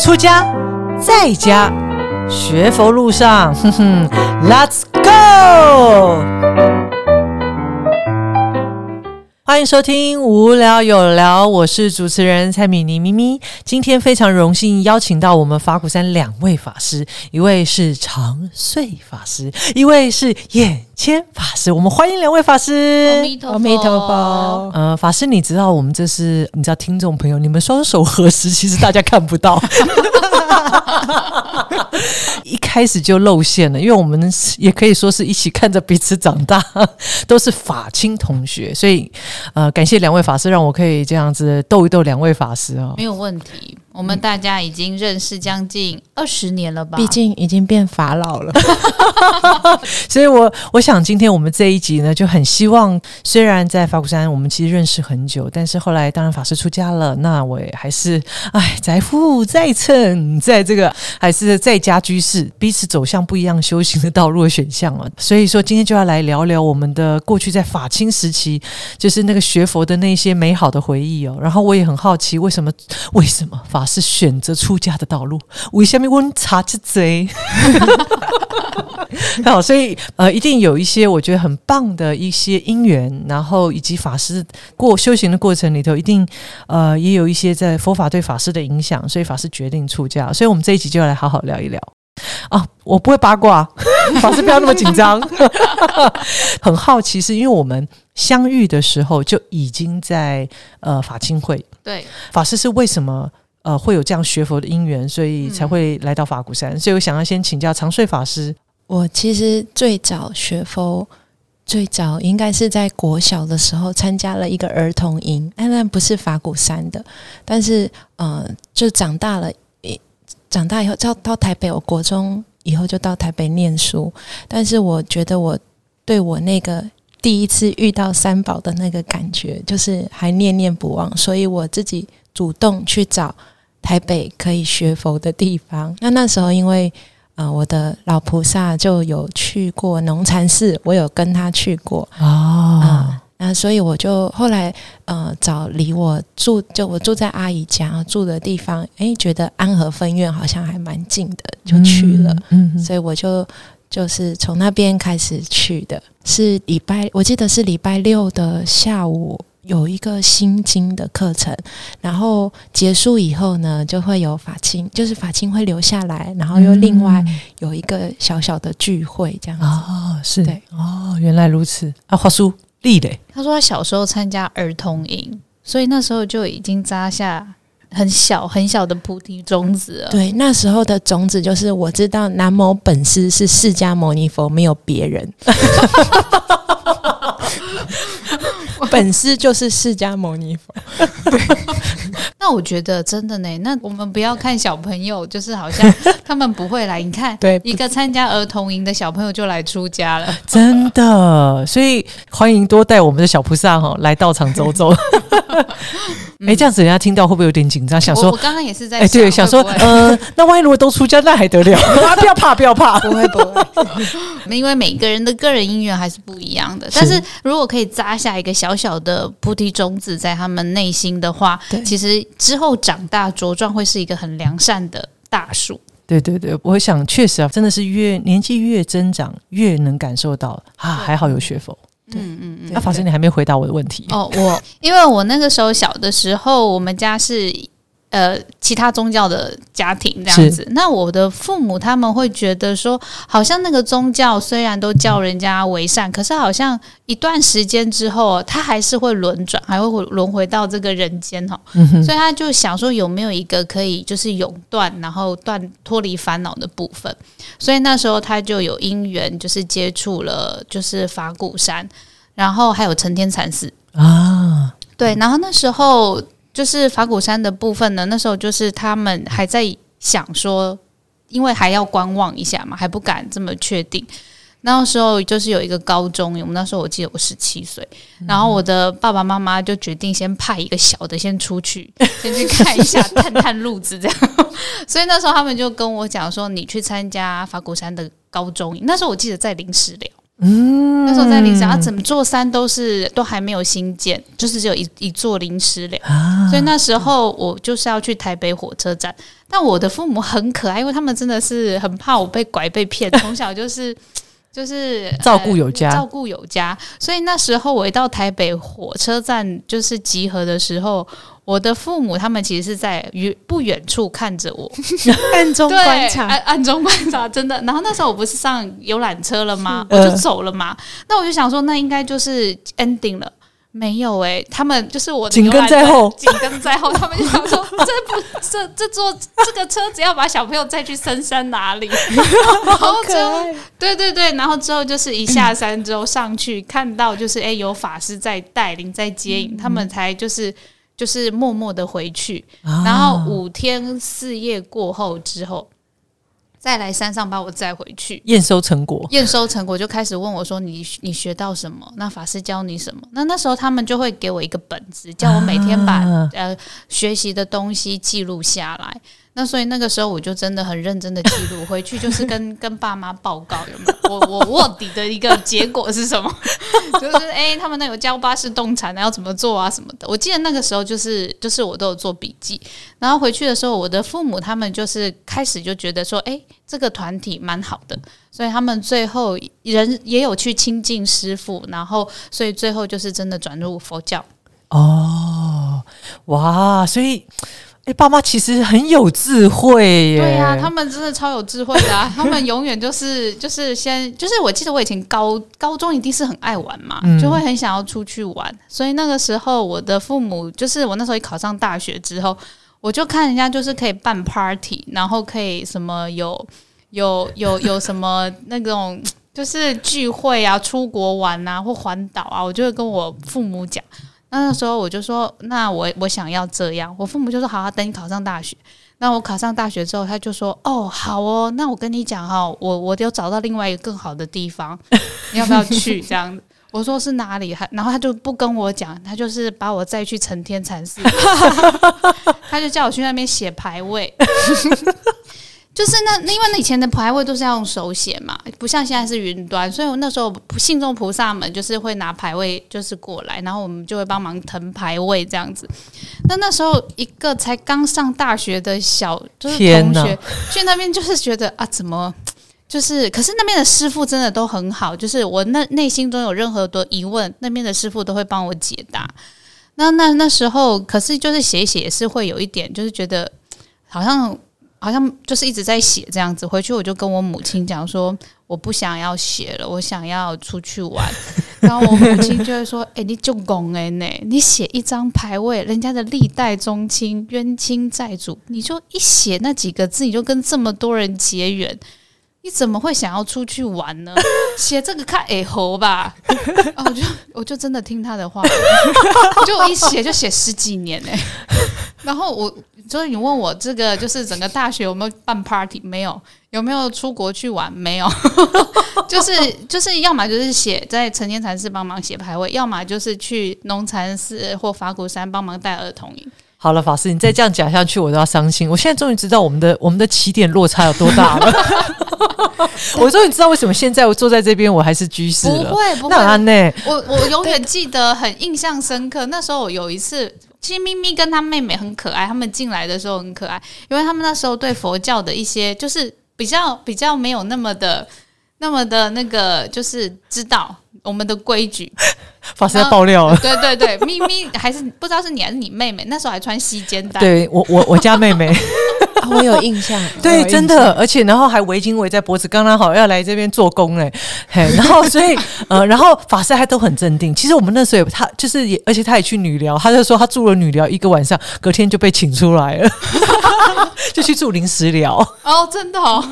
出家在家学佛路上，哼哼，Let's go！欢迎收听无聊有聊，我是主持人蔡米妮咪咪。今天非常荣幸邀请到我们法鼓山两位法师，一位是长穗法师，一位是眼千法师。我们欢迎两位法师。阿弥陀佛阿弥陀佛。呃，法师，你知道我们这是你知道听众朋友，你们双手合十，其实大家看不到，一开始就露馅了，因为我们也可以说是一起看着彼此长大，都是法亲同学，所以呃，感谢两位法师，让我可以这样子逗一逗两位法师啊。没有问题。我们大家已经认识将近二十年了吧？毕竟已经变法老了，所以我我想今天我们这一集呢，就很希望，虽然在法鼓山我们其实认识很久，但是后来当然法师出家了，那我也还是哎，载富在称，在这个 还是在家居士，彼此走向不一样修行的道路的选项了。所以说今天就要来聊聊我们的过去在法清时期，就是那个学佛的那些美好的回忆哦。然后我也很好奇，为什么为什么法师选择出家的道路？为什么温茶之贼？好，所以呃，一定有一些我觉得很棒的一些因缘，然后以及法师过修行的过程里头，一定呃也有一些在佛法对法师的影响，所以法师决定出家。所以我们这一集就要来好好聊一聊啊！我不会八卦，法师不要那么紧张。很好奇，是因为我们相遇的时候就已经在呃法清会，对，法师是为什么？呃，会有这样学佛的因缘，所以才会来到法鼓山。所以我想要先请教长睡法师。我其实最早学佛，最早应该是在国小的时候参加了一个儿童营，哎，那不是法鼓山的，但是呃，就长大了，诶长大以后到到台北，我国中以后就到台北念书，但是我觉得我对我那个第一次遇到三宝的那个感觉，就是还念念不忘，所以我自己主动去找台北可以学佛的地方。那那时候因为呃，我的老菩萨就有去过农禅寺，我有跟他去过啊啊、那所以我就后来呃找离我住就我住在阿姨家住的地方，诶，觉得安和分院好像还蛮近的，就去了。嗯，嗯所以我就就是从那边开始去的，是礼拜我记得是礼拜六的下午。有一个心经的课程，然后结束以后呢，就会有法清，就是法清会留下来，然后又另外有一个小小的聚会这样子。哦，是对哦，原来如此啊，华叔立嘞，他说他小时候参加儿童营，所以那时候就已经扎下很小很小的菩提种子了。对，那时候的种子就是我知道南无本师是释迦牟尼佛，没有别人。本师就是释迦牟尼佛。那我觉得真的呢，那我们不要看小朋友，就是好像 他们不会来。你看，对一个参加儿童营的小朋友就来出家了。真的，所以欢迎多带我们的小菩萨哈来道场走走。哎，这样子人家听到会不会有点紧张？想说我我，刚刚也是在哎，对，想说呃，那万一如果都出家，那还得了？啊 不要怕，不要怕。不会不会，因为每个人的个人因缘还是不一样的。但是如果可以扎下一个小小的菩提种子在他们内心的话，其实之后长大茁壮会是一个很良善的大树。对对对，我想确实啊，真的是越年纪越增长，越能感受到啊，还好有学佛。对嗯嗯嗯。那法师，你还没回答我的问题。哦，我 因为我那个时候小的时候，我们家是呃其他宗教的家庭这样子。那我的父母他们会觉得说，好像那个宗教虽然都叫人家为善，可是好像一段时间之后，他还是会轮转，还会回轮回到这个人间哈。嗯，所以他就想说有没有一个可以就是永断，然后断脱离烦恼的部分。所以那时候他就有因缘，就是接触了就是法鼓山，然后还有成天禅寺。啊，对，然后那时候就是法鼓山的部分呢，那时候就是他们还在想说，因为还要观望一下嘛，还不敢这么确定。那时候就是有一个高中，我们那时候我记得我十七岁，然后我的爸爸妈妈就决定先派一个小的先出去，先去看一下，探探路子这样。所以那时候他们就跟我讲说，你去参加法鼓山的高中。那时候我记得在临时寮，嗯，那时候在临山，啊，整座山都是都还没有新建，就是只有一一座临时寮。啊。所以那时候我就是要去台北火车站，但我的父母很可爱，因为他们真的是很怕我被拐被骗，从小就是就是照顾有加呃照顾有加。所以那时候我一到台北火车站就是集合的时候，我的父母他们其实是在远不远处看着我，暗中，观察，暗暗中观察，真的。然后那时候我不是上游览车了吗？嗯我就走了嘛。那我就想说，那应该就是 ending 了。没有诶、他们就是我的紧跟在后紧跟在后。他们就想说，这不这这坐这个车子要把小朋友载去深山哪里？然 后好可之后爱。对对对，然后之后就是一下山之后上去看到就是哎有法师在带领在接引，他们才就是就是默默的回去。啊然后五天四夜过后之后，再来山上把我载回去。验收成果，验收成果就开始问我说你你学到什么？那法师教你什么？那那时候他们就会给我一个本子，叫我每天把、啊呃学习的东西记录下来。那所以那个时候我就真的很认真的记录，回去就是跟 跟爸妈报告有没有我我卧底的一个结果是什么？就是哎、他们那有教巴士动产的要怎么做啊什么的。我记得那个时候就是就是我都有做笔记，然后回去的时候，我的父母他们就是开始就觉得说，哎、这个团体蛮好的，所以他们最后人也有去亲近师傅，然后所以最后就是真的转入佛教。哦，哇，所以。哎、爸妈其实很有智慧耶。对呀、他们真的超有智慧的、啊，他们永远就是就是先就是我记得我以前高高中一定是很爱玩嘛，嗯就会很想要出去玩，所以那个时候我的父母就是我那时候一考上大学之后，我就看人家就是可以办 party，然后可以什么有有有有什么那种就是聚会啊，出国玩啊或环岛啊，我就会跟我父母讲。那那时候我就说，那我我想要这样，我父母就说好啊，等你考上大学。那我考上大学之后，他就说：“哦，好哦，那我跟你讲哈、我我有找到另外一个更好的地方，你要不要去？”这样子，我说是哪里？还然后他就不跟我讲，他就是把我再去成天禅寺，他就叫我去那边写牌位。就是那，因为那以前的牌位都是要用手写嘛，不像现在是云端，所以我那时候信众菩萨们就是会拿牌位就是过来，然后我们就会帮忙腾牌位这样子。那那时候一个才刚上大学的小就是同学去那边，就是觉得啊，怎么就是？可是那边的师傅真的都很好，就是我那内心中有任何的疑问，那边的师傅都会帮我解答。那那那时候，可是就是写一写也是会有一点，就是觉得好像好像就是一直在写这样子。回去我就跟我母亲讲说，我不想要写了，我想要出去玩。然后我母亲就会说：“哎、你就拱哎呢，你写一张牌位，人家的历代宗亲、冤亲债主，你就一写那几个字，你就跟这么多人结缘。”你怎么会想要出去玩呢？写这个看耳猴吧，啊，我就我就真的听他的话，就一写就写十几年哎、然后我所以你问我这个就是整个大学有没有办 party 没有？有没有出国去玩没有？就是就是要么就是写在成年禅寺帮忙写牌位，要么就是去农禅寺或法鼓山帮忙带儿童营。好了，法师，你再这样讲下去，我都要伤心。我现在终于知道我们的我们的起点落差有多大了。我终于知道为什么现在我坐在这边我还是居士不了。会不会那，安呢？我我永远记得很印象深刻。那时候我有一次，其实咪咪跟她妹妹很可爱，他们进来的时候很可爱，因为他们那时候对佛教的一些就是比较比较没有那么的那么的那个，就是知道我们的规矩。法师要爆料了。对对对，咪咪还是不知道是你还是你妹妹，那时候还穿细肩带。对我我我家妹妹，啊我有印象，对，真的，而且然后还围巾围在脖子，刚刚好要来这边做工嘞，嘿，然后所以呃，然后法师还都很镇定。其实我们那时候也他就是也，而且他也去女疗，他就说他住了女疗一个晚上，隔天就被请出来了，就去住临时疗。哦，真的哦，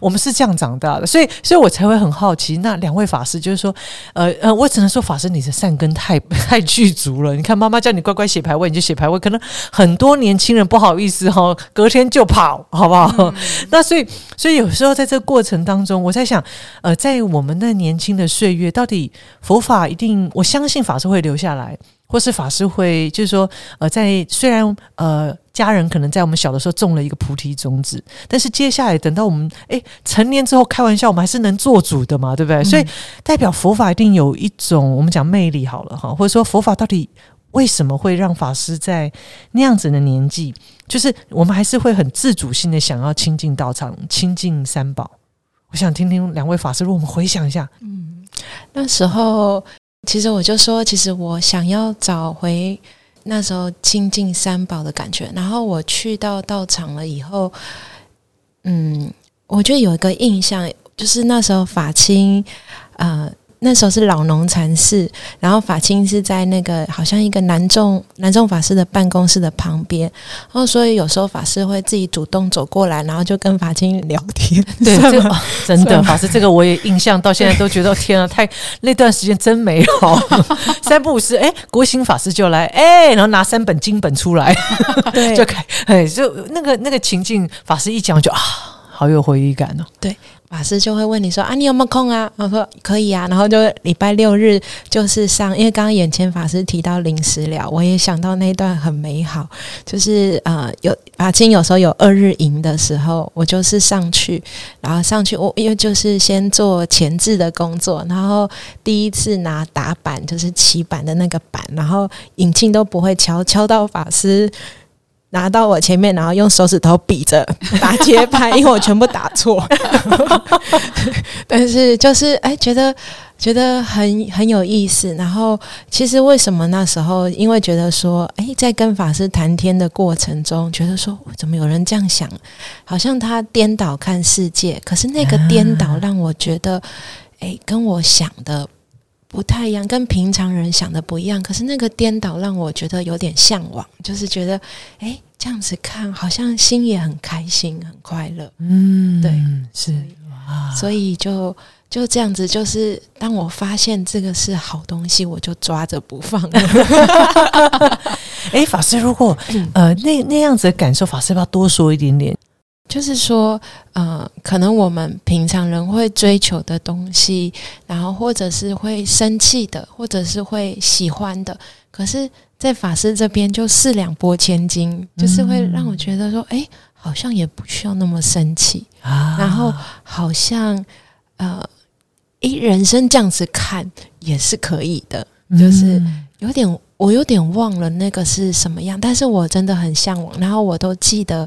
我们是这样长大的，所以所以我才会很好奇，那两位法师就是说，呃呃，我只能说法师你的善根太太具足了。你看妈妈叫你乖乖写牌位，你就写牌位，可能很多年轻人不好意思哈、隔天就跑，好不好？那所以所以有时候在这个过程当中，我在想，呃，在我们那年轻的岁月，到底佛法一定，我相信法师会留下来。或是法师会，就是说，呃，在虽然呃家人可能在我们小的时候种了一个菩提种子，但是接下来等到我们诶成年之后，开玩笑，我们还是能做主的嘛，对不对？所以代表佛法一定有一种我们讲魅力好了哈，或者说佛法到底为什么会让法师在那样子的年纪，就是我们还是会很自主性的想要亲近道场、亲近三宝。我想听听两位法师，如果我们回想一下，嗯，那时候其实我就说，其实我想要找回那时候亲近三宝的感觉。然后我去到道场了以后，嗯，我觉得有一个印象，就是那时候法清，呃。那时候是老农禅寺，然后法清是在那个好像一个南众南众法师的办公室的旁边，然后所以有时候法师会自己主动走过来，然后就跟法清聊天。对，这个真的法师这个我也印象到现在都觉得天啊，太那段时间真美好。三不五时，哎，国兴法师就来，哎，然后拿三本经本出来，对，就开，哎，就那个那个情境，法师一讲就啊，好有回忆感哦。对。法师就会问你说啊，你有没有空啊？我说可以啊。然后就礼拜六日就是上，因为刚刚眼前法师提到临时了，我也想到那段很美好，就是呃有法清有时候有二日营的时候，我就是上去，然后上去我因为就是先做前置的工作，然后第一次拿打板就是起板的那个板，然后引擎都不会敲，敲到法师。拿到我前面，然后用手指头比着 打节拍，因为我全部打错。但是就是哎，觉得觉得很很有意思。然后其实为什么那时候？因为觉得说，哎，在跟法师谈天的过程中，觉得说，怎么有人这样想？好像他颠倒看世界。可是那个颠倒让我觉得，哎，跟我想的。不太一样，跟平常人想的不一样。可是那个颠倒让我觉得有点向往，就是觉得，哎，这样子看好像心也很开心、很快乐。嗯，对，是，所以就就这样子，就是当我发现这个是好东西，我就抓着不放。哎，法师，如果呃那那样子的感受，法师要不要多说一点点？就是说，呃，可能我们平常人会追求的东西，然后或者是会生气的，或者是会喜欢的，可是，在法师这边就四两拨千斤，就是会让我觉得说，哎，好像也不需要那么生气啊，然后好像，呃，一人生这样子看也是可以的，就是有点。我有点忘了那个是什么样，但是我真的很向往。然后我都记得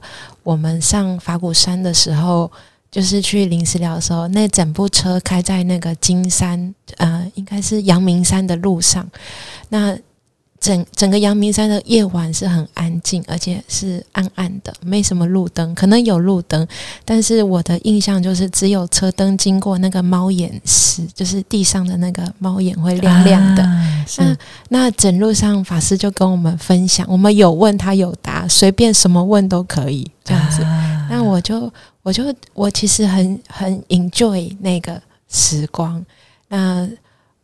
我们上法鼓山的时候，就是去临时寮的时候，那整部车开在那个金山，呃，应该是阳明山的路上，那。整整个阳明山的夜晚是很安静，而且是暗暗的，没什么路灯，可能有路灯，但是我的印象就是只有车灯经过那个猫眼时，就是地上的那个猫眼会亮亮的。那那整路上法师就跟我们分享，我们有问他有答，随便什么问都可以这样子。那我就我就我其实很很 enjoy 那个时光。那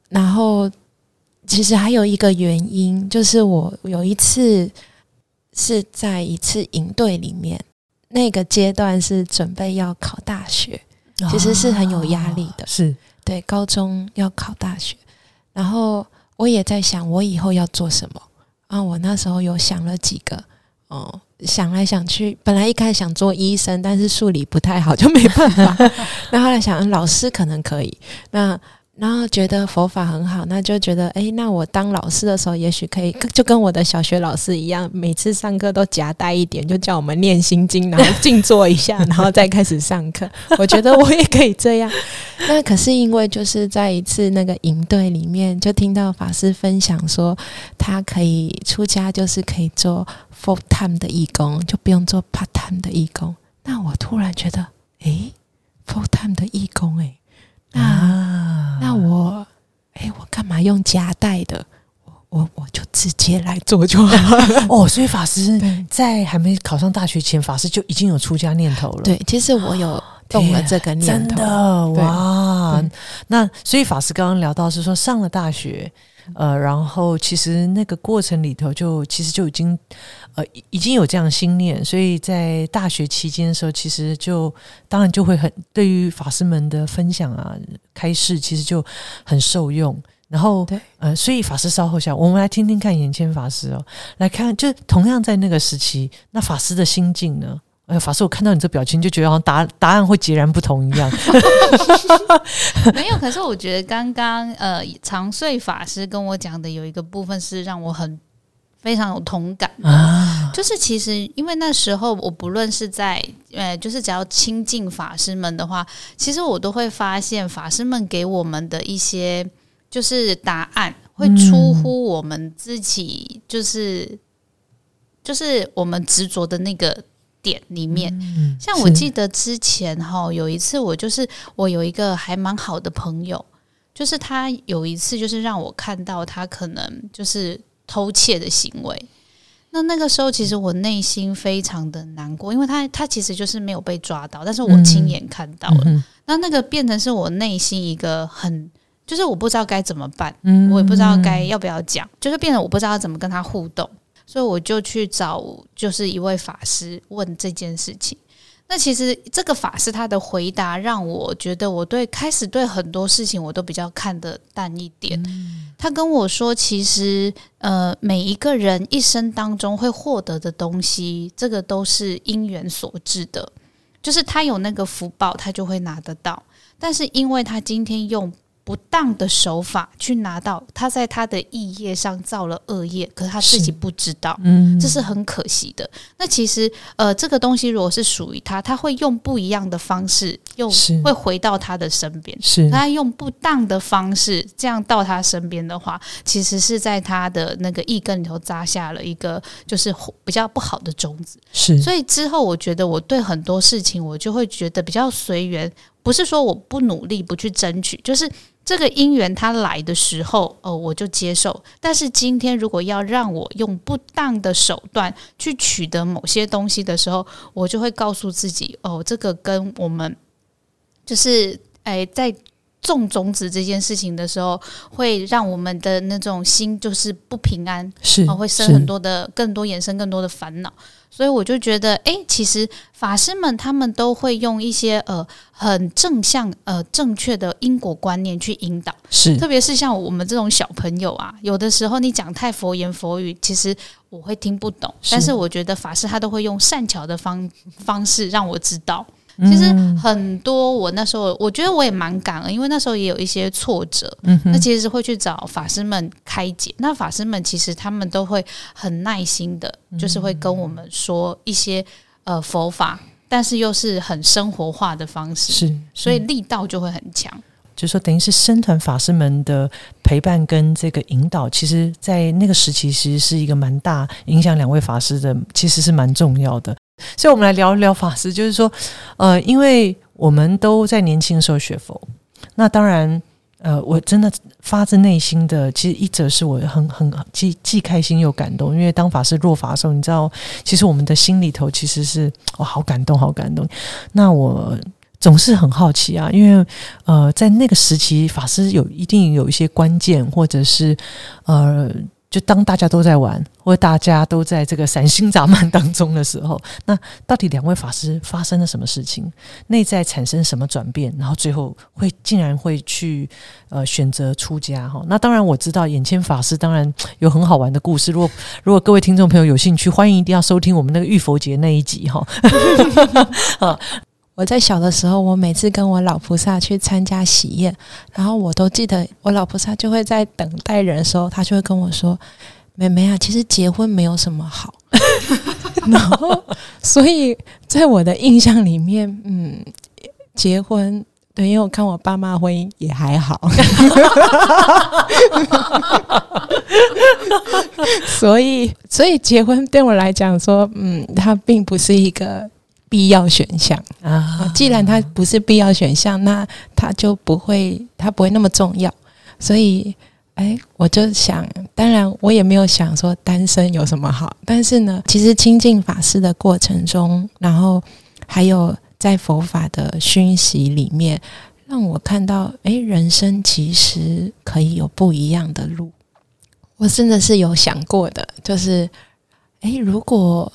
然后。其实还有一个原因，就是我有一次是在一次营队里面，那个阶段是准备要考大学，其实是很有压力的。是对高中要考大学，然后我也在想我以后要做什么啊。我那时候有想了几个，哦，想来想去，本来一开始想做医生，但是数理不太好，就没办法。那后来想老师可能可以，那。然后觉得佛法很好，那就觉得哎，那我当老师的时候，也许可以 就跟我的小学老师一样，每次上课都夹带一点，就叫我们念心经，然后静坐一下，然后再开始上课。我觉得我也可以这样。那可是因为就是在一次那个营队里面，就听到法师分享说，他可以出家，就是可以做 full time 的义工，就不用做 part time 的义工。那我突然觉得，诶 f u l l time 的义工，诶。那那我，哎，我干嘛用夹带的？我我我就直接来做就好了。哦，所以法师在还没考上大学前，法师就已经有出家念头了。对，其实我有动了这个念头。真的哇！那所以法师刚刚聊到是说上了大学。呃，然后其实那个过程里头，就其实就已经呃已经有这样心念，所以在大学期间的时候，其实就当然就会很对于法师们的分享啊、开示，其实就很受用。然后对，呃，所以法师稍后下，我们来听听看眼前法师哦，来看，就同样在那个时期，那法师的心境呢？哎呀，法师，我看到你这表情，就觉得好像答答案会截然不同一样。没有，可是我觉得刚刚呃长穗法师跟我讲的有一个部分是让我很非常有同感。的，啊，就是其实因为那时候我不论是在呃，就是只要亲近法师们的话，其实我都会发现法师们给我们的一些就是答案会出乎我们自己，就是、就是我们执着的那个点里面。嗯像我记得之前哈有一次，我就是我有一个还蛮好的朋友，就是他有一次就是让我看到他可能就是偷窃的行为。那那个时候，其实我内心非常的难过，因为他他其实就是没有被抓到，但是我亲眼看到了。嗯那那个变成是我内心一个很，就是我不知道该怎么办，嗯我也不知道该要不要讲，就是变得我不知道怎么跟他互动，所以我就去找就是一位法师问这件事情。那其实这个法师他的回答让我觉得我对开始对很多事情我都比较看得淡一点。他跟我说，其实呃每一个人一生当中会获得的东西，这个都是因缘所致的，就是他有那个福报，他就会拿得到。但是因为他今天用不当的手法去拿到，他在他的意业上造了恶业，可是他自己不知道。嗯这是很可惜的。那其实，呃，这个东西如果是属于他，他会用不一样的方式，用会回到他的身边。是他用不当的方式这样到他身边的话，其实是在他的那个意根里头扎下了一个就是比较不好的种子。是，所以之后，我觉得我对很多事情，我就会觉得比较随缘，不是说我不努力不去争取，就是这个因缘它来的时候，哦，我就接受。但是今天如果要让我用不当的手段去取得某些东西的时候，我就会告诉自己，哦，这个跟我们就是哎在。种种子这件事情的时候，会让我们的那种心就是不平安，是哦，会生很多的更多衍生更多的烦恼，所以我就觉得，诶，其实法师们他们都会用一些呃很正向呃正确的因果观念去引导，是。特别是像我们这种小朋友啊，有的时候你讲太佛言佛语，其实我会听不懂，是但是。我觉得法师他都会用善巧的方方式让我知道。其实嗯很多，我那时候我觉得我也蛮感恩，因为那时候也有一些挫折，嗯那其实是会去找法师们开解。那法师们其实他们都会很耐心的，就是会跟我们说一些呃佛法，但是又是很生活化的方式，是，所以力道就会很强。就是说，等于是僧团法师们的陪伴跟这个引导，其实，在那个时期，其实是一个蛮大影响两位法师的，其实是蛮重要的。所以，我们来聊一聊法师，就是说，呃，因为我们都在年轻的时候学佛，那当然，呃，我真的发自内心的，其实一则是我很很既既开心又感动，因为当法师落法的时候，你知道，其实我们的心里头其实是哇，好感动，好感动。那我总是很好奇啊，因为呃，在那个时期，法师有一定有一些关键，或者是呃，就当大家都在玩，或大家都在这个散心杂漫当中的时候，那到底两位法师发生了什么事情？内在产生什么转变？然后最后会竟然会去呃选择出家哈？那当然我知道眼前法师当然有很好玩的故事。如果如果各位听众朋友有兴趣，欢迎一定要收听我们那个玉佛节那一集哈。我在小的时候，我每次跟我老菩萨去参加喜宴，然后我都记得我老菩萨就会在等待人的时候，他就会跟我说：“妹妹啊，其实结婚没有什么好。”然后，所以在我的印象里面，嗯，结婚对，因为我看我爸妈婚姻也还好，所以所以结婚对我来讲说，嗯，它并不是一个必要选项。啊啊，既然它不是必要选项，那它就不会，它不会那么重要。所以，哎，我就想，当然我也没有想说单身有什么好，但是呢，其实亲近法师的过程中，然后还有在佛法的熏习里面，让我看到，哎，人生其实可以有不一样的路。我真的是有想过的，就是，哎，如果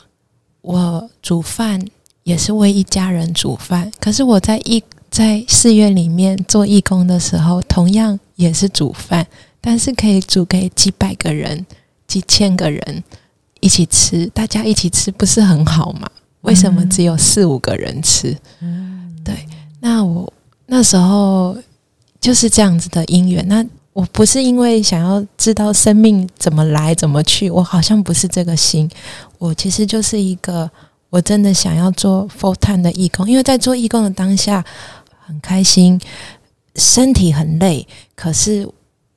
我煮饭也是为一家人煮饭，可是我在义在寺院里面做义工的时候，同样也是煮饭，但是可以煮给几百个人、几千个人一起吃，大家一起吃不是很好吗？为什么只有四五个人吃？嗯，对。那我那时候就是这样子的因缘。那我不是因为想要知道生命怎么来怎么去，我好像不是这个心。我其实就是一个，我真的想要做 full time 的义工，因为在做义工的当下很开心，身体很累，可是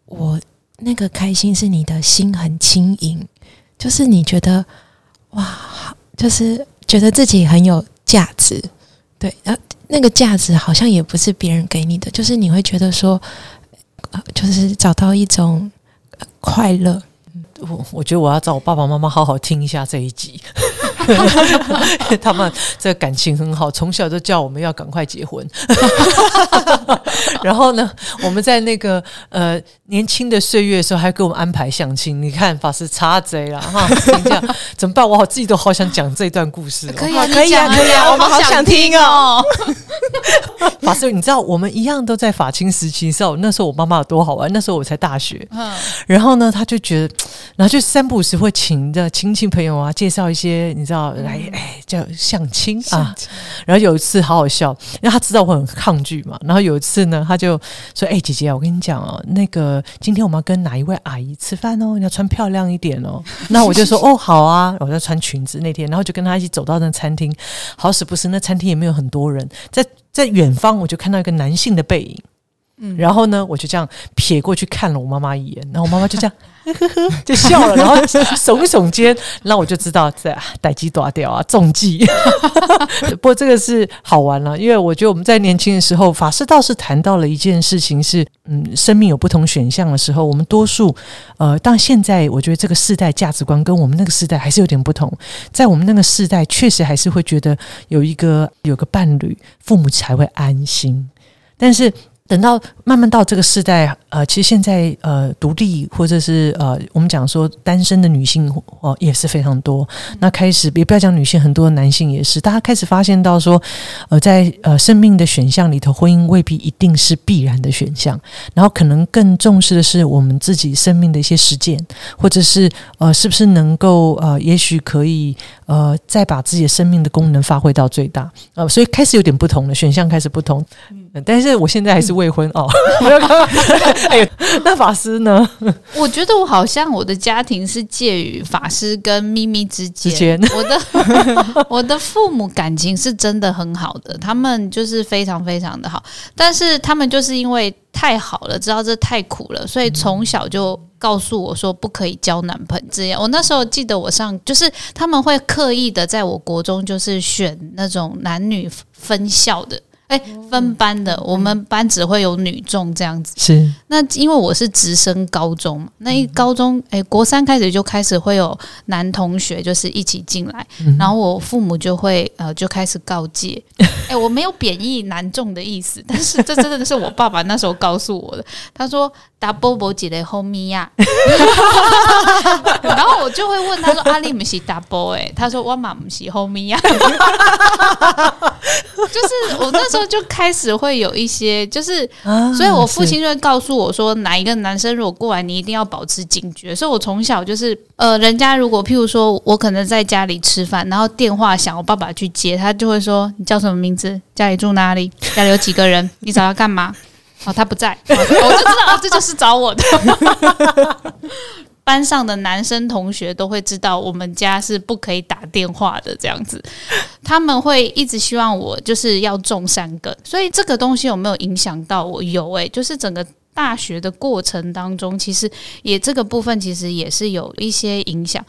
我那个开心是你的心很轻盈，就是你觉得哇，就是觉得自己很有价值，对，然后那个价值好像也不是别人给你的，就是你会觉得说。就是找到一种快乐。我我觉得我要找我爸爸妈妈好好听一下这一集。他们这感情很好，从小就叫我们要赶快结婚。然后呢，我们在那个呃年轻的岁月的时候，还给我们安排相亲。你看法师插贼了哈，这样怎么办？我好自己都好想讲这段故事。可以啊，可以啊，可以啊，我们好想听哦。法师，你知道我们一样都在法清时期，时候那时候我妈妈有多好玩？那时候我才大学。嗯。然后呢，他就觉得，然后就三不五时会请的亲戚朋友啊，介绍一些，你知道。来，哎，叫相亲啊！然后有一次好好笑，因为他知道我很抗拒嘛。然后有一次呢，他就说：“哎，姐姐啊，我跟你讲哦，那个今天我们要跟哪一位阿姨吃饭哦，你要穿漂亮一点哦。”那我就说：“哦，好啊。”我在穿裙子那天，然后就跟他一起走到那餐厅。好死不死，那餐厅也没有很多人，在在远方我就看到一个男性的背影。嗯，然后呢，我就这样撇过去看了我妈妈一眼，然后我妈妈就这样。呵呵呵，就笑了，然后耸一耸肩，那我就知道在逮鸡打掉啊，中计。不过这个是好玩了，因为我觉得我们在年轻的时候，法师倒是谈到了一件事情，是嗯，生命有不同选项的时候，我们多数呃，但现在我觉得这个世代价值观跟我们那个世代还是有点不同，在我们那个世代，确实还是会觉得有一个有个伴侣，父母才会安心，但是。等到慢慢到这个时代，呃，其实现在呃，独立或者是呃，我们讲说单身的女性哦，也是非常多。那开始也不要讲女性，很多男性也是，大家开始发现到说，呃，在呃生命的选项里头，婚姻未必一定是必然的选项。然后可能更重视的是我们自己生命的一些实践，或者是呃，是不是能够呃，也许可以呃，再把自己的生命的功能发挥到最大。呃，所以开始有点不同了，选项开始不同。但是我现在还是未婚哦。哎，那法师呢？我觉得我好像我的家庭是介于法师跟咪咪之间。我的 我的父母感情是真的很好的，他们就是非常非常的好。但是他们就是因为太好了，知道这太苦了，所以从小就告诉我说不可以交男朋友。这样，我那时候记得我上就是他们会刻意的在我国中就是选那种男女分校的。哎，分班的，我们班只会有女众这样子。是，那因为我是直升高中嘛，那一高中，哎，国三开始就开始会有男同学就是一起进来，然后我父母就会呃就开始告诫。哎，我没有贬义男众的意思，但是这真的是我爸爸那时候告诉我的。他说打波波几的 homie 呀，然后我就会问他说阿力不是打波？哎，他说我妈不是 homie 呀，就是我那时候就开始会有一些，就是所以我父亲就会告诉我说，哪一个男生如果过来，你一定要保持警觉。所以我从小就是呃，人家如果譬如说我可能在家里吃饭，然后电话响，我爸爸去接，他就会说你叫什么名字？家里住哪里？家里有几个人？你找他干嘛？哦，他不在，我就知道这就是找我的。班上的男生同学都会知道，我们家是不可以打电话的。这样子，他们会一直希望我就是要种三根。所以这个东西有没有影响到我？有诶，就是整个大学的过程当中，其实也这个部分其实也是有一些影响。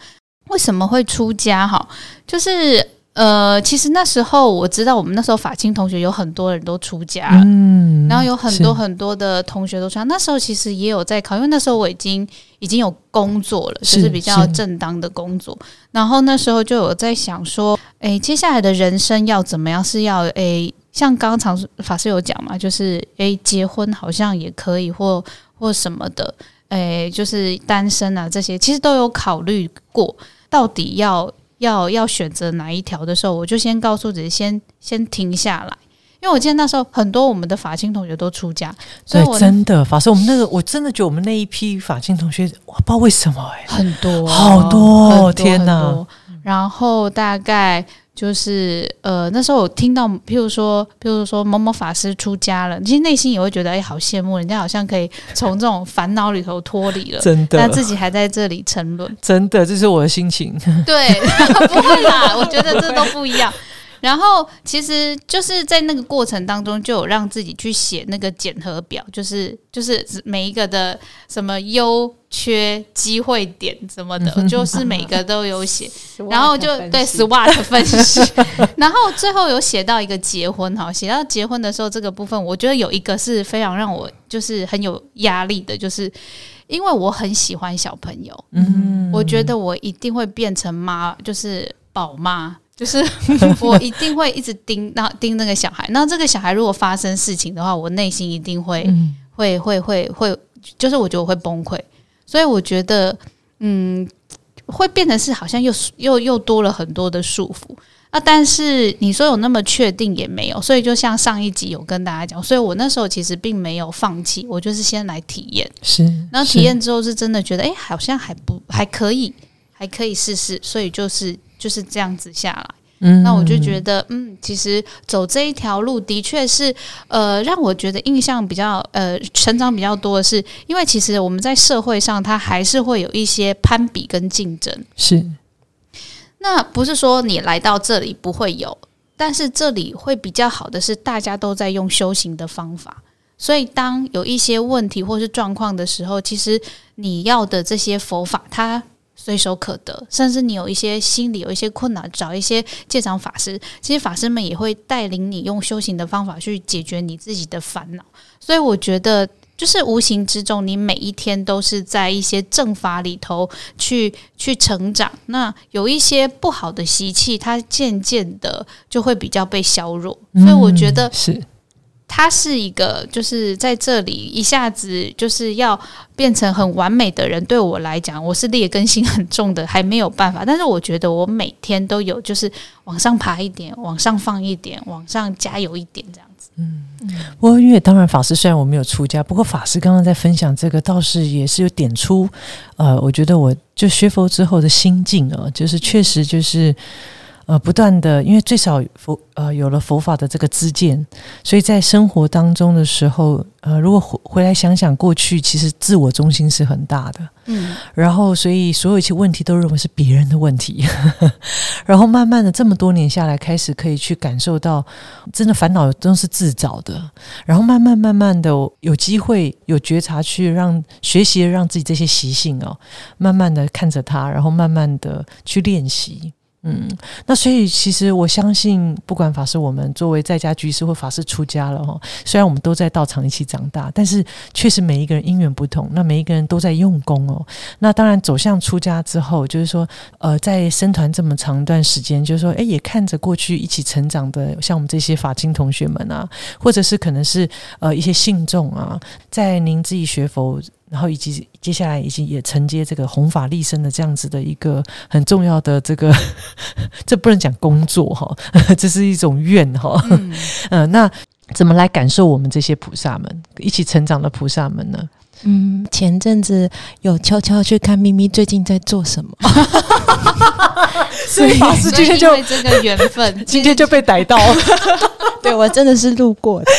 为什么会出家？哈，就是。呃，其实那时候我知道，我们那时候法青同学有很多人都出家了，嗯，然后有很多很多的同学都出家。那时候其实也有在考，因为那时候我已经已经有工作了，就是比较正当的工作。然后那时候就有在想说，哎，接下来的人生要怎么样？是要哎，像刚刚法师有讲嘛，就是哎，结婚好像也可以，或或什么的，哎，就是单身啊这些，其实都有考虑过，到底要。要要选择哪一条的时候，我就先告诉自己，先先停下来，因因为我记得那时候很多我们的法青同学都出家，所以真的法师，我们那个我真的觉得我们那一批法青同学，我不知道为什么哎、很多好多天哪然后大概就是呃，那时候我听到，譬如说，譬如说某某法师出家了，其实内心也会觉得，哎，好羡慕，人家好像可以从这种烦恼里头脱离了，真的，那自己还在这里沉沦。真的，这是我的心情。对，不会啦，我觉得这都不一样。然后其实就是在那个过程当中，就有让自己去写那个检核表，就是就是每一个的什么优缺机会点什么的，就是每个都有写。然后就对 SWOT 分析，然后最后有写到一个结婚哈，写到结婚的时候这个部分，我觉得有一个是非常让我就是很有压力的，就是因为我很喜欢小朋友，嗯，我觉得我一定会变成妈，就是宝妈。就是 我一定会一直盯那盯那个小孩，那这个小孩如果发生事情的话，我内心一定会、嗯。会会会会，就是我觉得我会崩溃，所以我觉得嗯，会变成是好像又又又多了很多的束缚。啊。但是你说有那么确定也没有，所以就像上一集有跟大家讲，所以我那时候其实并没有放弃，我就是先来体验，是，然后体验之后是真的觉得哎、诶好像还不还可以，还可以试试，所以就是就是这样子下来。嗯那我就觉得，嗯，其实走这一条路的确是，呃，让我觉得印象比较，呃，成长比较多的是，因为其实我们在社会上，它还是会有一些攀比跟竞争。是，那不是说你来到这里不会有，但是这里会比较好的是，大家都在用修行的方法，所以当有一些问题或是状况的时候，其实你要的这些佛法，它随手可得，甚至你有一些心理有一些困难，找一些戒长法师，其实法师们也会带领你用修行的方法去解决你自己的烦恼。所以我觉得，就是无形之中，你每一天都是在一些正法里头去去成长。那有一些不好的习气，它渐渐的就会比较被削弱。所以我觉得嗯是它是一个，就是在这里一下子就是要变成很完美的人，对我来讲，我是劣根性很重的，还没有办法。但是我觉得我每天都有，就是往上爬一点，往上放一点，往上加油一点，这样子。不过，因为当然法师虽然我没有出家，不过法师刚刚在分享这个，倒是也是有点出，呃，我觉得我就学佛之后的心境啊，就是确实就是。呃，不断的，因为最少佛呃有了佛法的这个知见，所以在生活当中的时候，呃，如果回回来想想过去，其实自我中心是很大的，嗯，然后所以所有一些问题都认为是别人的问题，然后慢慢的这么多年下来，开始可以去感受到，真的烦恼都是自找的，然后慢慢慢慢的有机会有觉察去让学习让自己这些习性哦，慢慢的看着它，然后慢慢的去练习。嗯，那所以其实我相信，不管法师我们作为在家居士或法师出家了哈，虽然我们都在道场一起长大，但是确实每一个人因缘不同，那每一个人都在用功哦。那当然走向出家之后，就是说，呃，在僧团这么长一段时间，就是说，诶，也看着过去一起成长的，像我们这些法经同学们啊，或者是可能是呃一些信众啊，在您自己学佛。然后以及接下来已经也承接这个弘法立身的这样子的一个很重要的这个，这不能讲工作哈，这是一种愿哈。嗯、呃，那怎么来感受我们这些菩萨们一起成长的菩萨们呢？嗯，前阵子有悄悄去看咪咪最近在做什么，所以法师今天就这个缘分，今天就被逮到了，对我真的是路过的，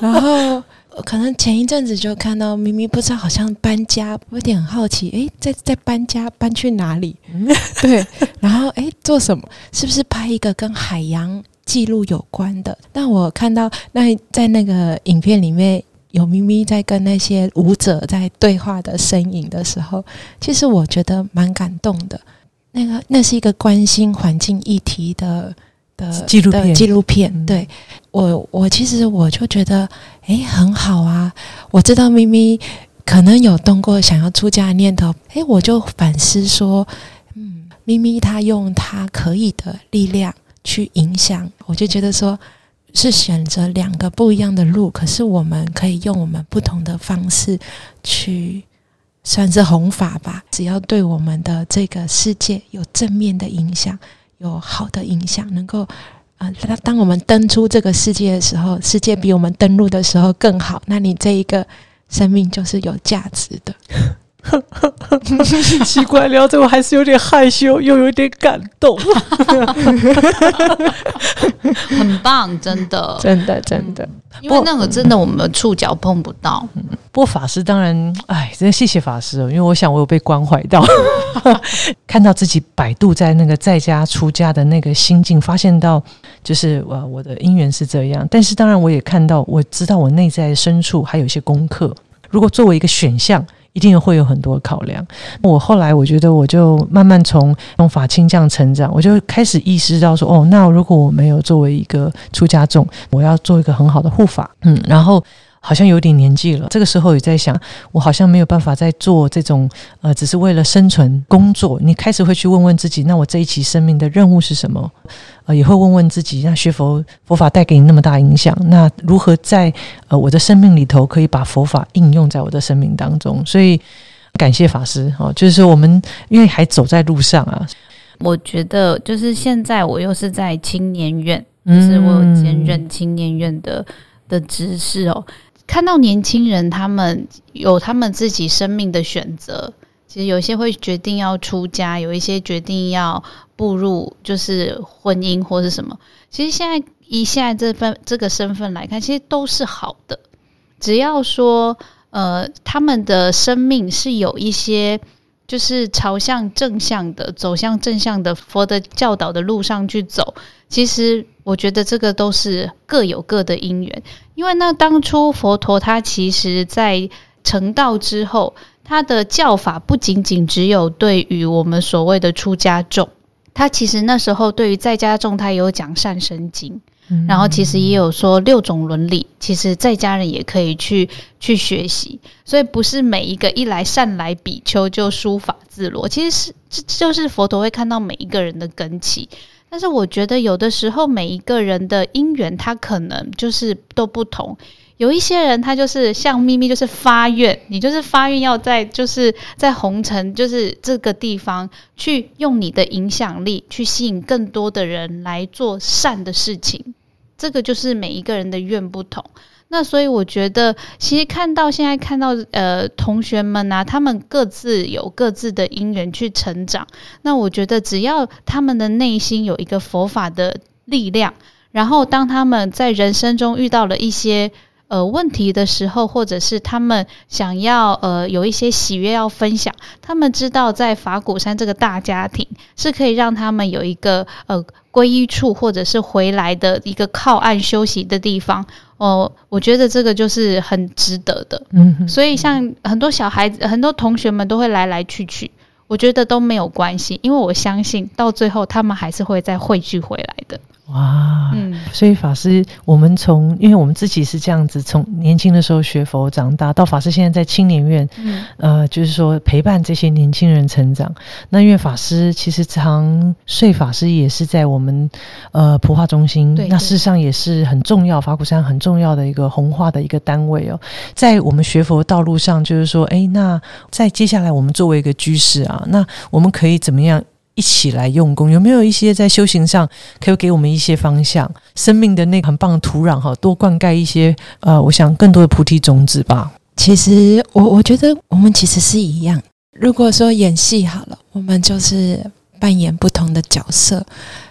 然后。可能前一阵子就看到咪咪，不知道好像搬家，我有点好奇，诶，在在搬家，搬去哪里？对，然后诶，做什么？是不是拍一个跟海洋记录有关的？但我看到那在那个影片里面有咪咪在跟那些舞者在对话的身影的时候，其实我觉得蛮感动的。那个那是一个关心环境议题的。的纪录片，纪录片，嗯、对我，我其实我就觉得，诶，很好啊。我知道咪咪可能有动过想要出家的念头，诶，我就反思说，嗯，咪咪她用她可以的力量去影响，我就觉得说是选择两个不一样的路，可是我们可以用我们不同的方式去。算是弘法吧，只要对我们的这个世界有正面的影响。有好的影响，能够啊，当当我们登出这个世界的时候，世界比我们登陆的时候更好，那你这一个生命就是有价值的。奇怪，聊着我还是有点害羞，又有点感动。很棒，真的，真的，真的，因为那个真的我们触角碰不到。不过法师当然，哎，真的谢谢法师哦，因为我想我有被关怀到，看到自己百度在那个在家出家的那个心境，发现到就是呃我的因缘是这样，但是当然我也看到，我知道我内在深处还有一些功课，如果作为一个选项。一定会有很多考量。我后来我觉得，我就慢慢从用法清这样成长，我就开始意识到说，哦，那如果我没有作为一个出家众，我要做一个很好的护法，嗯，然后。好像有点年纪了，这个时候也在想，我好像没有办法再做这种呃，只是为了生存工作。你开始会去问问自己，那我这一期生命的任务是什么？呃，也会问问自己，那学佛佛法带给你那么大影响，那如何在呃我的生命里头可以把佛法应用在我的生命当中？所以感谢法师哦，就是说我们因为还走在路上啊，我觉得就是现在我又是在青年院，就是我有兼任青年院的的执事哦。看到年轻人，他们有他们自己生命的选择。其实有些会决定要出家，有一些决定要步入就是婚姻或是什么。其实现在以现在这份这个身份来看，其实都是好的。只要说呃，他们的生命是有一些就是朝向正向的，走向正向的佛的教导的路上去走。其实。我觉得这个都是各有各的因缘，因为那，当初佛陀他其实在成道之后，他的教法不仅仅只有对于我们所谓的出家众，他其实那时候对于在家众，他也有讲善生经，然后其实也有说六种伦理，其实在家人也可以去去学习，所以不是每一个一来善来比丘就书法自罗，其实是这就是佛陀会看到每一个人的根器。但是我觉得有的时候每一个人的因缘，他可能就是都不同。有一些人他就是像咪咪，就是发愿，你就是发愿要在就是在红尘就是这个地方去用你的影响力去吸引更多的人来做善的事情。这个就是每一个人的愿不同。那所以我觉得，其实看到现在看到呃同学们啊，他们各自有各自的因缘去成长。那我觉得，只要他们的内心有一个佛法的力量，然后当他们在人生中遇到了一些呃问题的时候，或者是他们想要呃有一些喜悦要分享，他们知道在法鼓山这个大家庭是可以让他们有一个呃皈依处，或者是回来的一个靠岸休息的地方。哦，我觉得这个就是很值得的，嗯，所以像很多小孩子、很多同学们都会来来去去，我觉得都没有关系，因为我相信到最后他们还是会再汇聚回来的。哇，嗯，所以法师，我们从，因为我们自己是这样子，从年轻的时候学佛长大，到法师现在在青年院，嗯，呃，就是说陪伴这些年轻人成长。那因为法师其实常睡法师也是在我们呃普化中心，那事实上也是很重要，法鼓山很重要的一个红化的一个单位哦。在我们学佛道路上，就是说，哎，那在接下来我们作为一个居士啊，那我们可以怎么样？一起来用功，有没有一些在修行上可以给我们一些方向？生命的那很棒的土壤哈，多灌溉一些呃，我想更多的菩提种子吧。其实我我觉得我们其实是一样。如果说演戏好了，我们就是扮演不同的角色，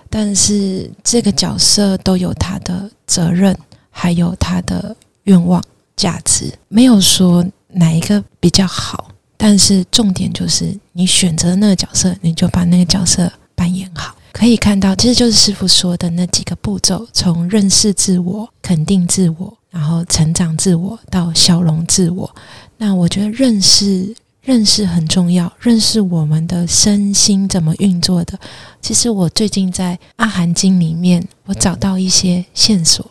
但是这个角色都有他的责任，还有他的愿望、价值，没有说哪一个比较好。但是重点就是，你选择那个角色，你就把那个角色扮演好。可以看到，其实就是师傅说的那几个步骤：从认识自我、肯定自我，然后成长自我，到消融自我。那我觉得认识认识很重要，认识我们的身心怎么运作的。其实我最近在《阿含经》里面，我找到一些线索，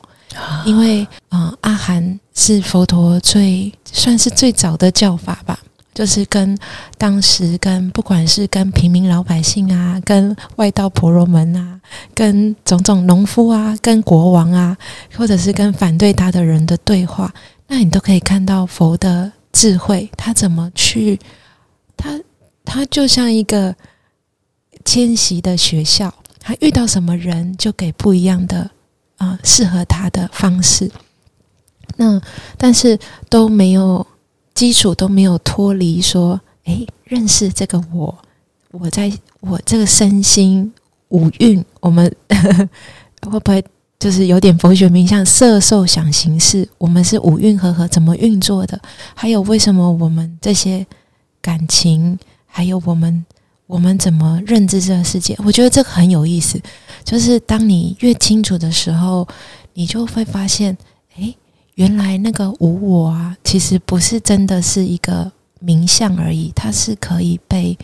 因为啊，阿含是佛陀最算是最早的教法吧。就是跟当时跟不管是跟平民老百姓啊，跟外道婆罗门啊，跟种种农夫啊，跟国王啊，或者是跟反对他的人的对话，那你都可以看到佛的智慧，他怎么去，他他就像一个迁徙的学校，他遇到什么人就给不一样的啊适合他的方式。那但是都没有基础，都没有脱离说，诶，认识这个我，我在我这个身心五蕴，我们 会不会就是有点佛学名像色受想行识？我们是五蕴和合怎么运作的？还有为什么我们这些感情，还有我们我们怎么认知这个世界？我觉得这个很有意思。就是当你越清楚的时候，你就会发现，诶。原来那个无我啊，其实不是真的是一个名相而已，它是可以被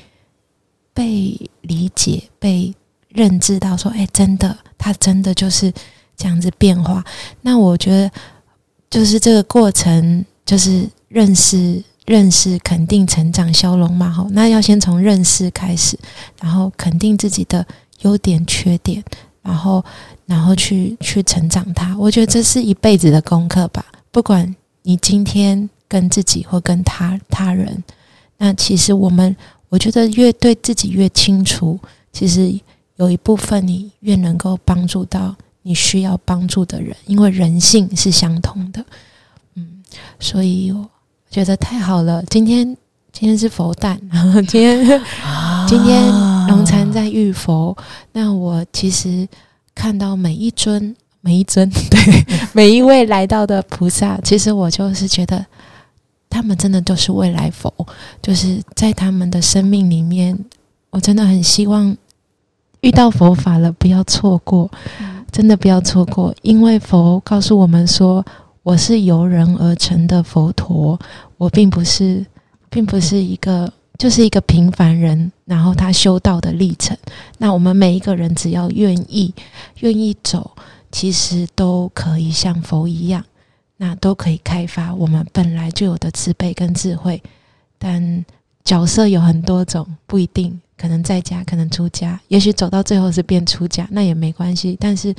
被理解、被认知到。说，哎，真的，它真的就是这样子变化。那我觉得，就是这个过程，就是认识、认识、肯定、成长、消融嘛。好，那要先从认识开始，然后肯定自己的优点、缺点，然后。然后去去成长，它我觉得这是一辈子的功课吧。不管你今天跟自己或跟他他人，那其实我们我觉得越对自己越清楚，其实有一部分你越能够帮助到你需要帮助的人，因为人性是相通的。嗯，所以我觉得太好了。今天今天是佛诞，然 后今天 今天龙禅在遇佛，那我其实。看到每一尊、每一尊，对每一位来到的菩萨，其实我就是觉得，他们真的都是未来佛，就是在他们的生命里面，我真的很希望遇到佛法了，不要错过，真的不要错过，因为佛告诉我们说，我是由人而成的佛陀，我并不是，并不是一个。就是一个平凡人，然后他修道的历程。那我们每一个人只要愿意，愿意走，其实都可以像佛一样，那都可以开发我们本来就有的慈悲跟智慧。但角色有很多种，不一定，可能在家，可能出家，也许走到最后是变出家，那也没关系。但是，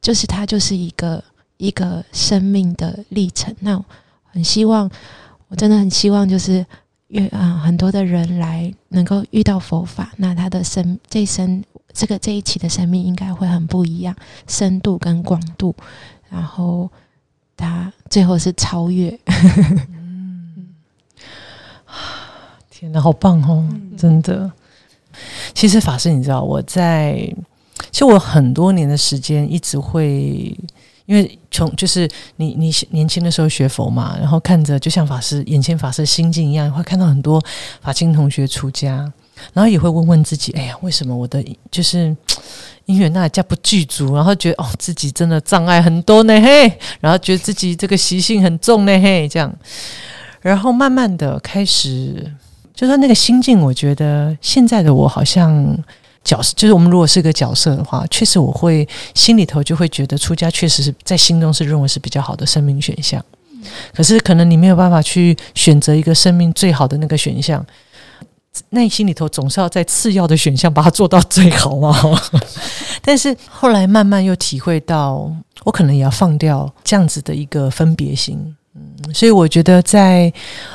就是它就是一个一个生命的历程。那很希望，我真的很希望，就是。越啊，很多的人来能够遇到佛法，那他的生这一生这个这一期的生命应该会很不一样，深度跟广度，然后他最后是超越。嗯，天哪，好棒哦！真的。其实法师，你知道我在，其实我很多年的时间一直会。因为从就是你你年轻的时候学佛嘛，然后看着就像法师眼前法师心境一样，会看到很多法清同学出家，然后也会问问自己：哎呀，为什么我的就是姻缘那家不具足？然后觉得哦，自己真的障碍很多呢嘿，然后觉得自己这个习性很重呢嘿，这样，然后慢慢的开始，就说那个心境，我觉得现在的我好像。角色就是我们如果是个角色的话，确实我会心里头就会觉得出家确实是在心中是认为是比较好的生命选项。可是可能你没有办法去选择一个生命最好的那个选项，内心里头总是要在次要的选项把它做到最好嘛。但是后来慢慢又体会到，我可能也要放掉这样子的一个分别心。嗯，所以我觉得在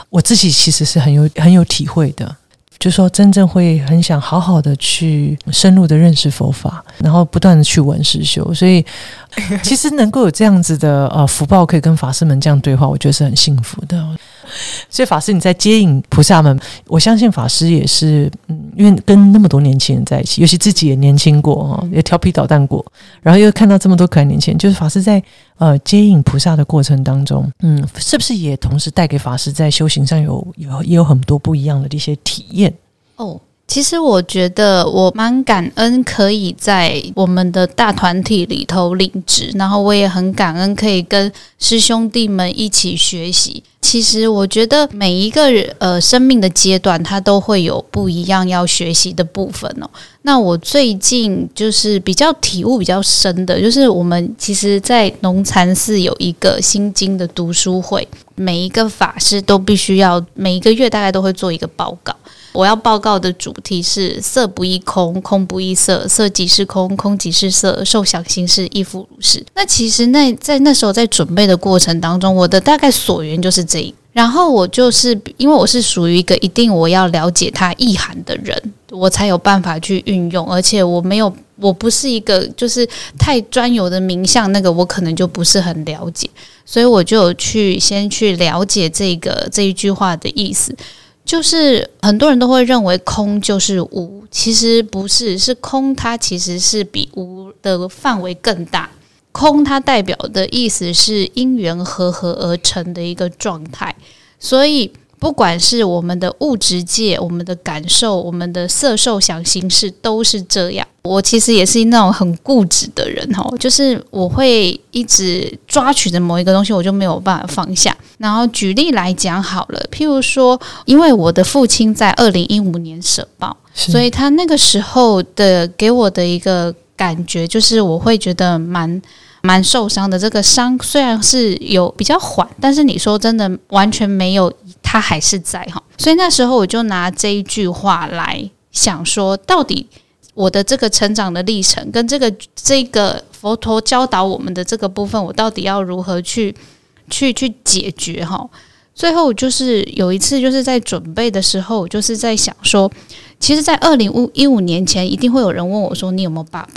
我自己其实是很有很有体会的。就说真正会很想好好的去深入的认识佛法，然后不断的去闻实修，所以 其实能够有这样子的呃福报，可以跟法师们这样对话，我觉得是很幸福的。所以法师你在接引菩萨们，我相信法师也是，嗯，因为跟那么多年轻人在一起，尤其自己也年轻过哈，也调皮捣蛋过，然后又看到这么多可爱年轻人，就是法师在呃接引菩萨的过程当中，嗯，是不是也同时带给法师在修行上有有也有很多不一样的一些体验？哦。其实我觉得我蛮感恩可以在我们的大团体里头领职，然后我也很感恩可以跟师兄弟们一起学习。其实我觉得每一个人呃生命的阶段，它都会有不一样要学习的部分哦。那我最近就是比较体悟比较深的，就是我们其实，在龙禅寺有一个心经的读书会，每一个法师都必须要每一个月大概都会做一个报告。我要报告的主题是“色不异空，空不异色，色即是空，空即是色，受想行识亦复如是”。那其实那在那时候在准备的过程当中，我的大概所缘就是这一。然后我就是因为我是属于一个一定我要了解它意涵的人，我才有办法去运用，而且我没有，我不是一个就是太专有的名相，那个我可能就不是很了解，所以我就有去先去了解这个这一句话的意思，就是很多人都会认为空就是无，其实不是，是空它其实是比无的范围更大。空它代表的意思是因缘合合而成的一个状态，所以不管是我们的物质界、我们的感受、我们的色受想行识都是这样。我其实也是那种很固执的人哦，就是我会一直抓取着某一个东西，我就没有办法放下。然后举例来讲好了，譬如说，因为我的父亲在二零一五年舍报，所以他那个时候的给我的一个感觉就是，我会觉得蛮。蛮受伤的，这个伤虽然是有比较缓，但是你说真的完全没有，它还是在哈。所以那时候我就拿这一句话来想说，到底我的这个成长的历程跟这个这个佛陀教导我们的这个部分，我到底要如何去去去解决哈？最后就是有一次就是在准备的时候，我就是在想说，其实，在二零五一五年前，一定会有人问我说，你有没有爸爸？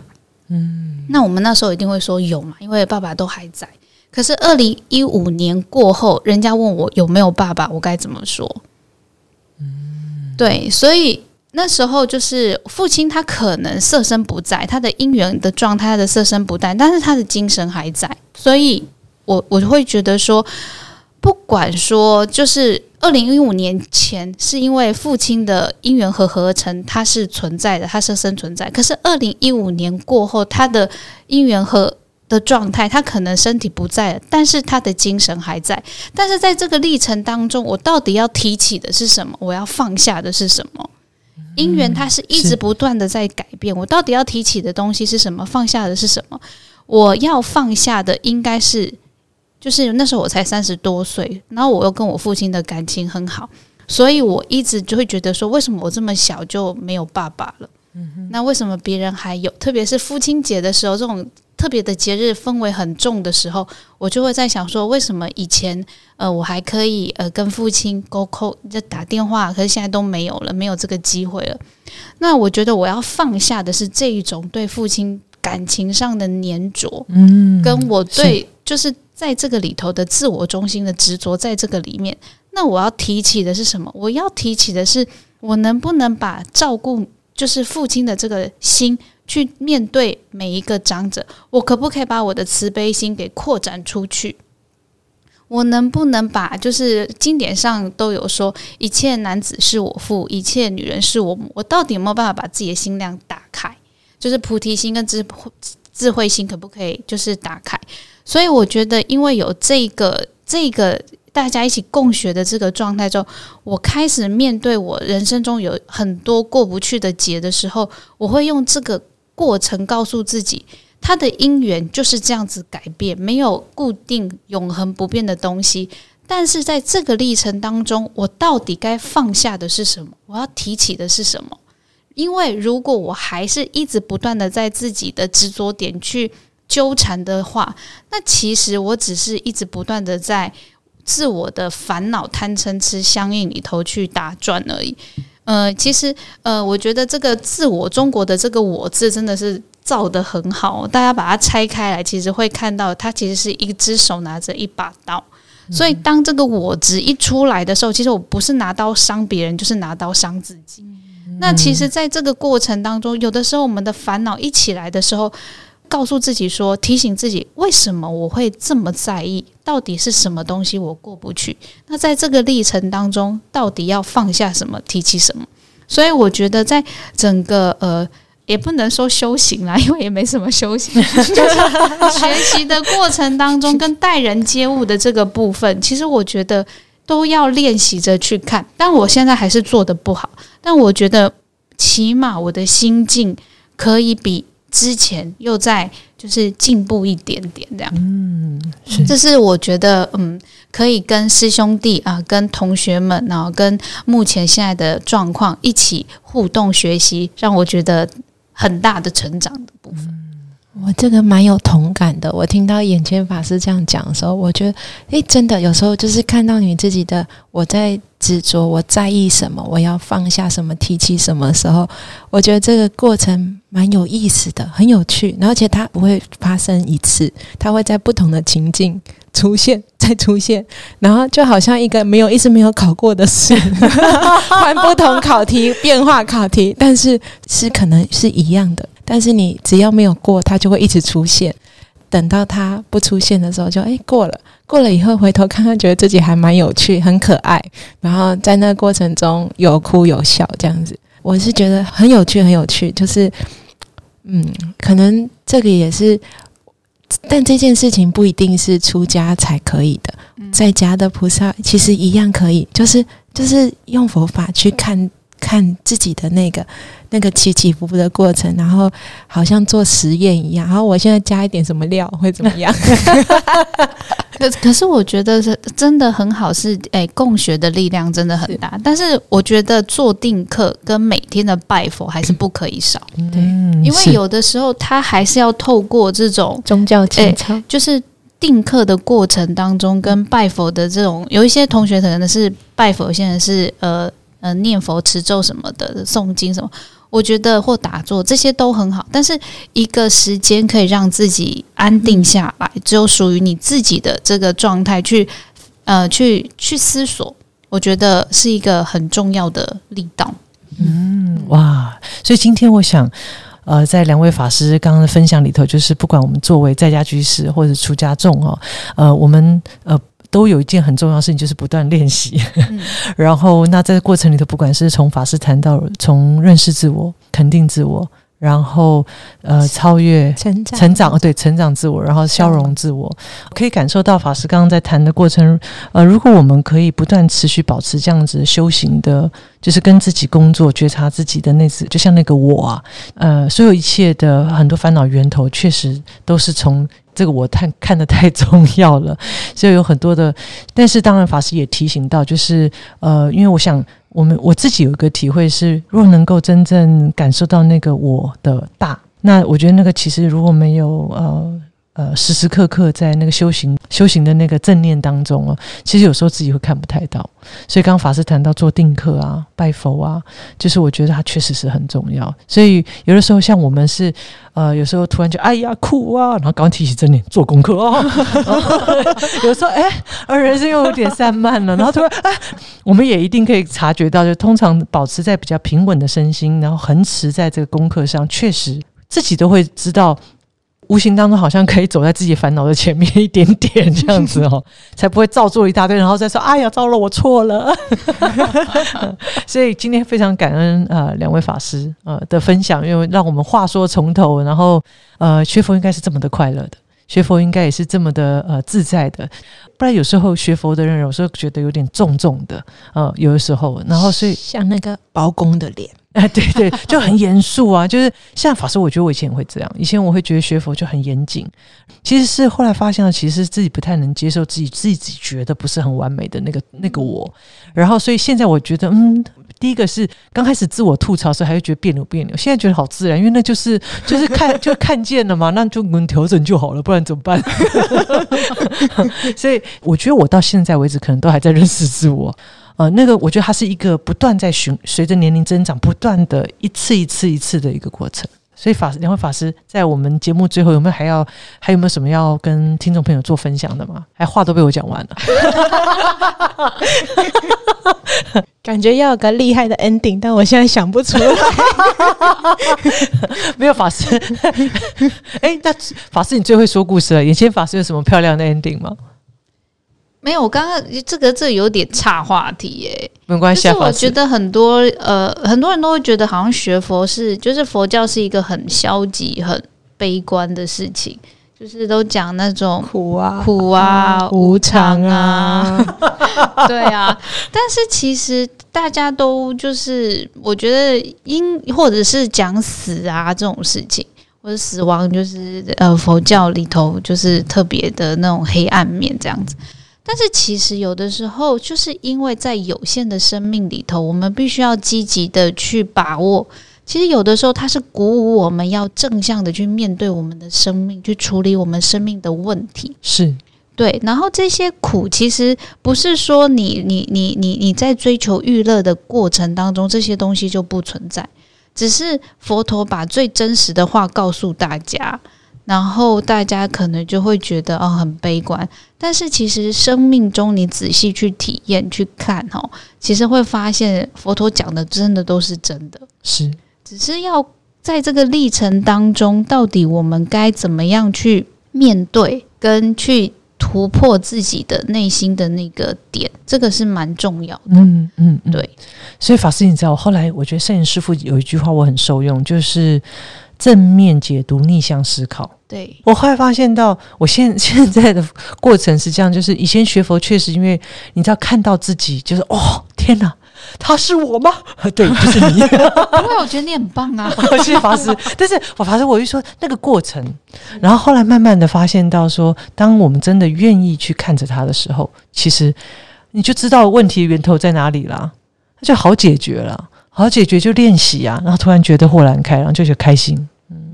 嗯，那我们那时候一定会说有嘛，因为爸爸都还在。可是二零一五年过后，人家问我有没有爸爸，我该怎么说？嗯，对，所以那时候就是父亲他可能色身不在，他的姻缘的状态，他的色身不在，但是他的精神还在，所以我我会觉得说，不管说就是。二零一五年前是因为父亲的因缘和合成，它是存在的，它是生存在。可是二零一五年过后，他的因缘和的状态，他可能身体不在了，但是他的精神还在。但是在这个历程当中，我到底要提起的是什么？我要放下的是什么？因缘它是一直不断的在改变，我到底要提起的东西是什么？放下的是什么？我要放下的应该是。就是那时候我才三十多岁，然后我又跟我父亲的感情很好，所以我一直就会觉得说，为什么我这么小就没有爸爸了？那为什么别人还有？特别是父亲节的时候，这种特别的节日氛围很重的时候，我就会在想说，为什么以前呃我还可以呃跟父亲沟通，就打电话，可是现在都没有了，没有这个机会了。那我觉得我要放下的是这一种对父亲感情上的粘着，嗯，跟我对就是。在这个里头的自我中心的执着，在这个里面，那我要提起的是什么？我要提起的是，我能不能把照顾就是父亲的这个心去面对每一个长者？我可不可以把我的慈悲心给扩展出去？我能不能把就是经典上都有说，一切男子是我父，一切女人是我母。我到底有没有办法把自己的心量打开？就是菩提心跟智智慧心，可不可以就是打开？所以我觉得，因为有这个这个大家一起共学的这个状态之后，我开始面对我人生中有很多过不去的结的时候，我会用这个过程告诉自己，它的因缘就是这样子改变，没有固定永恒不变的东西。但是在这个历程当中，我到底该放下的是什么？我要提起的是什么？因为如果我还是一直不断的在自己的执着点去。纠缠的话，那其实我只是一直不断的在自我的烦恼、贪嗔痴相应里头去打转而已。呃，其实呃，我觉得这个自我，中国的这个“我”字真的是造的很好。大家把它拆开来，其实会看到它其实是一只手拿着一把刀。所以当这个“我”字一出来的时候，其实我不是拿刀伤别人，就是拿刀伤自己。那其实，在这个过程当中，有的时候我们的烦恼一起来的时候。告诉自己说，提醒自己，为什么我会这么在意？到底是什么东西我过不去？那在这个历程当中，到底要放下什么，提起什么？所以我觉得，在整个呃，也不能说修行啦，因为也没什么修行，就是学习的过程当中，跟待人接物的这个部分，其实我觉得都要练习着去看。但我现在还是做的不好，但我觉得起码我的心境可以比。之前又在就是进步一点点这样，嗯，是这是我觉得嗯可以跟师兄弟啊、跟同学们，然后跟目前现在的状况一起互动学习，让我觉得很大的成长的部分。我这个蛮有同感的。我听到眼前法师这样讲的时候，我觉得，诶，真的有时候就是看到你自己的我在执着，我在意什么，我要放下什么，提起什么时候，我觉得这个过程蛮有意思的，很有趣，而且它不会发生一次，它会在不同的情境出现，再出现，然后就好像一个没有一直没有考过的试，换不同考题，变化考题，但是是可能是一样的。但是你只要没有过，它就会一直出现。等到它不出现的时候，就诶过了。过了以后回头看看，觉得自己还蛮有趣、很可爱。然后在那个过程中有哭有笑，这样子，我是觉得很有趣，很有趣。就是嗯，可能这个也是，但这件事情不一定是出家才可以的，在家的菩萨其实一样可以，就是就是用佛法去看看自己的那个。那个起起伏伏的过程，然后好像做实验一样。然后我现在加一点什么料会怎么样？可可是我觉得是真的很好，是哎，共学的力量真的很大。但是我觉得做定课跟每天的拜佛还是不可以少。对，因为有的时候他还是要透过这种宗教情操，就是定课的过程当中跟拜佛的这种，有一些同学可能是拜佛，有些人是呃呃念佛持咒什么的，诵经什么。我觉得或打坐这些都很好，但是一个时间可以让自己安定下来，只有属于你自己的这个状态去，呃，去去思索，我觉得是一个很重要的力道。嗯，哇！所以今天我想，呃，在两位法师刚刚的分享里头，就是不管我们作为在家居士或者出家众哦，呃，我们呃。都有一件很重要的事情，就是不断练习。然后，那在过程里头，不管是从法师谈到从认识自我、肯定自我，然后呃超越成长、成长，对成长自我，然后消融自我，可以感受到法师刚刚在谈的过程。呃，如果我们可以不断持续保持这样子修行的，就是跟自己工作、觉察自己的那次，就像那个我啊，呃，所有一切的很多烦恼源头，确实都是从。这个我看看得太 重要了，所以有很多的，但是当然法师也提醒到，就是呃，因为我想我们我自己有一个体会是，若能够真正感受到那个我的大，那我觉得那个其实如果没有呃。呃，时时刻刻在那个修行修行的那个正念当中哦，其实有时候自己会看不太到。所以刚刚法师谈到做定课啊、拜佛啊，就是我觉得它确实是很重要。所以有的时候像我们是呃，有时候突然就哎呀哭啊，然后刚提起正念做功课哦。有时候哎，而人生又有点散漫了，然后突然哎，我们也一定可以察觉到，就通常保持在比较平稳的身心，然后恒持在这个功课上，确实自己都会知道。无形当中好像可以走在自己烦恼的前面一点点，这样子哦，才不会造作一大堆，然后再说：“哎呀，糟了，我错了。” 所以今天非常感恩呃两位法师呃的分享，因为让我们话说从头，然后呃学佛应该是这么的快乐的，学佛应该也是这么的呃自在的，不然有时候学佛的人有时候觉得有点重重的，呃有的时候，然后所以像那个包公的脸。哎，对对，就很严肃啊！就是像法师，我觉得我以前也会这样。以前我会觉得学佛就很严谨，其实是后来发现了，其实自己不太能接受自己自己觉得不是很完美的那个那个我。然后，所以现在我觉得，嗯，第一个是刚开始自我吐槽时还会觉得别扭别扭，现在觉得好自然，因为那就是就是看 就看见了嘛，那就能调整就好了，不然怎么办？所以我觉得我到现在为止，可能都还在认识自我。呃，那个我觉得它是一个不断在循随着年龄增长，不断的一次一次一次的一个过程。所以法师两位法师在我们节目最后有没有还要还有没有什么要跟听众朋友做分享的吗？还话都被我讲完了，感觉要有个厉害的 ending，但我现在想不出来。没有法师，哎，那法师你最会说故事了。眼前法师有什么漂亮的 ending 吗？没有，我刚刚这个这有点岔话题耶，没关系。就是我觉得很多呃很多人都会觉得好像学佛是就是佛教是一个很消极、很悲观的事情，就是都讲那种苦啊、苦啊、无常啊，对啊。但是其实大家都就是我觉得因或者是讲死啊这种事情，或者死亡，就是呃佛教里头就是特别的那种黑暗面这样子。但是其实有的时候，就是因为在有限的生命里头，我们必须要积极的去把握。其实有的时候它是鼓舞我们要正向的去面对我们的生命，去处理我们生命的问题。是对，然后这些苦其实不是说你你你你你在追求娱乐的过程当中，这些东西就不存在，只是佛陀把最真实的话告诉大家，然后大家可能就会觉得哦很悲观，但是其实生命中你仔细去体验去看哦，其实会发现佛陀讲的真的都是真的，是，只是要在这个历程当中，到底我们该怎么样去面对跟去。突破自己的内心的那个点，这个是蛮重要的。嗯嗯，嗯对。所以法师，你知道，后来我觉得圣严师傅有一句话我很受用，就是正面解读、逆向思考。对，我后来发现到，我现 现在的过程是这样，就是以前学佛确实因为你知道看到自己，就是哦天哪，他是我吗？对，不是你。因为我觉得你很棒啊。谢谢法师。但是我法师，我就说那个过程，然后后来慢慢的发现到说，当我们真的愿意去看着他的时候，其实你就知道问题源头在哪里啦，那就好解决了，好解决就练习啊，然后突然觉得豁然开朗，就觉得开心，嗯，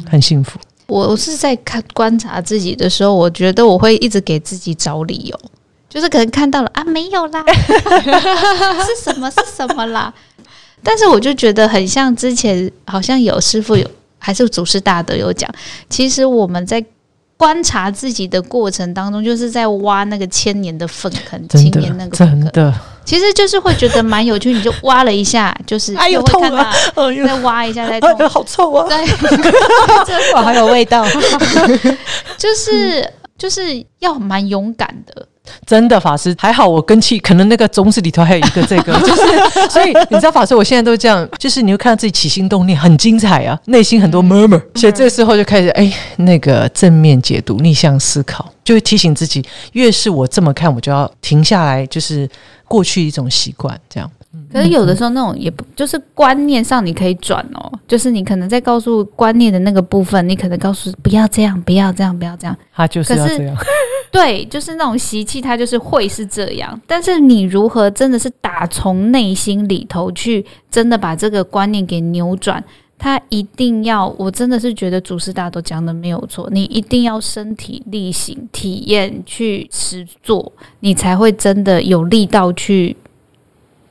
很幸福。我是在看观察自己的时候，我觉得我会一直给自己找理由，就是可能看到了啊，没有啦，是什么是什么啦？但是我就觉得很像之前好像有师傅有还是祖师大德有讲，其实我们在观察自己的过程当中，就是在挖那个千年的粪坑，真千年那，个粪坑，真的，其实就是会觉得蛮有趣，你就挖了一下，就是 哎呦痛啊再挖一下再痛哎，呦，好臭啊！对 哇，好有味道。就是就是要蛮勇敢的，真的法师还好，我根气可能那个宗旨里头还有一个这个，就是所以你知道法师，我现在都这样，就是你会看到自己起心动念很精彩啊，内心很多 murmur，所以这时候就开始哎，那个正面解读、逆向思考，就会提醒自己，越是我这么看，我就要停下来，就是过去一种习惯，这样可是有的时候那种也不就是观念上你可以转哦，就是你可能在告诉观念的那个部分，你可能告诉不要这样，不要这样，不要这样。他就是要这样，对，就是那种习气，它就是会是这样。但是你如何真的是打从内心里头去，真的把这个观念给扭转？他一定要，我真的是觉得祖师大都讲的没有错，你一定要身体力行、体验去实做，你才会真的有力道去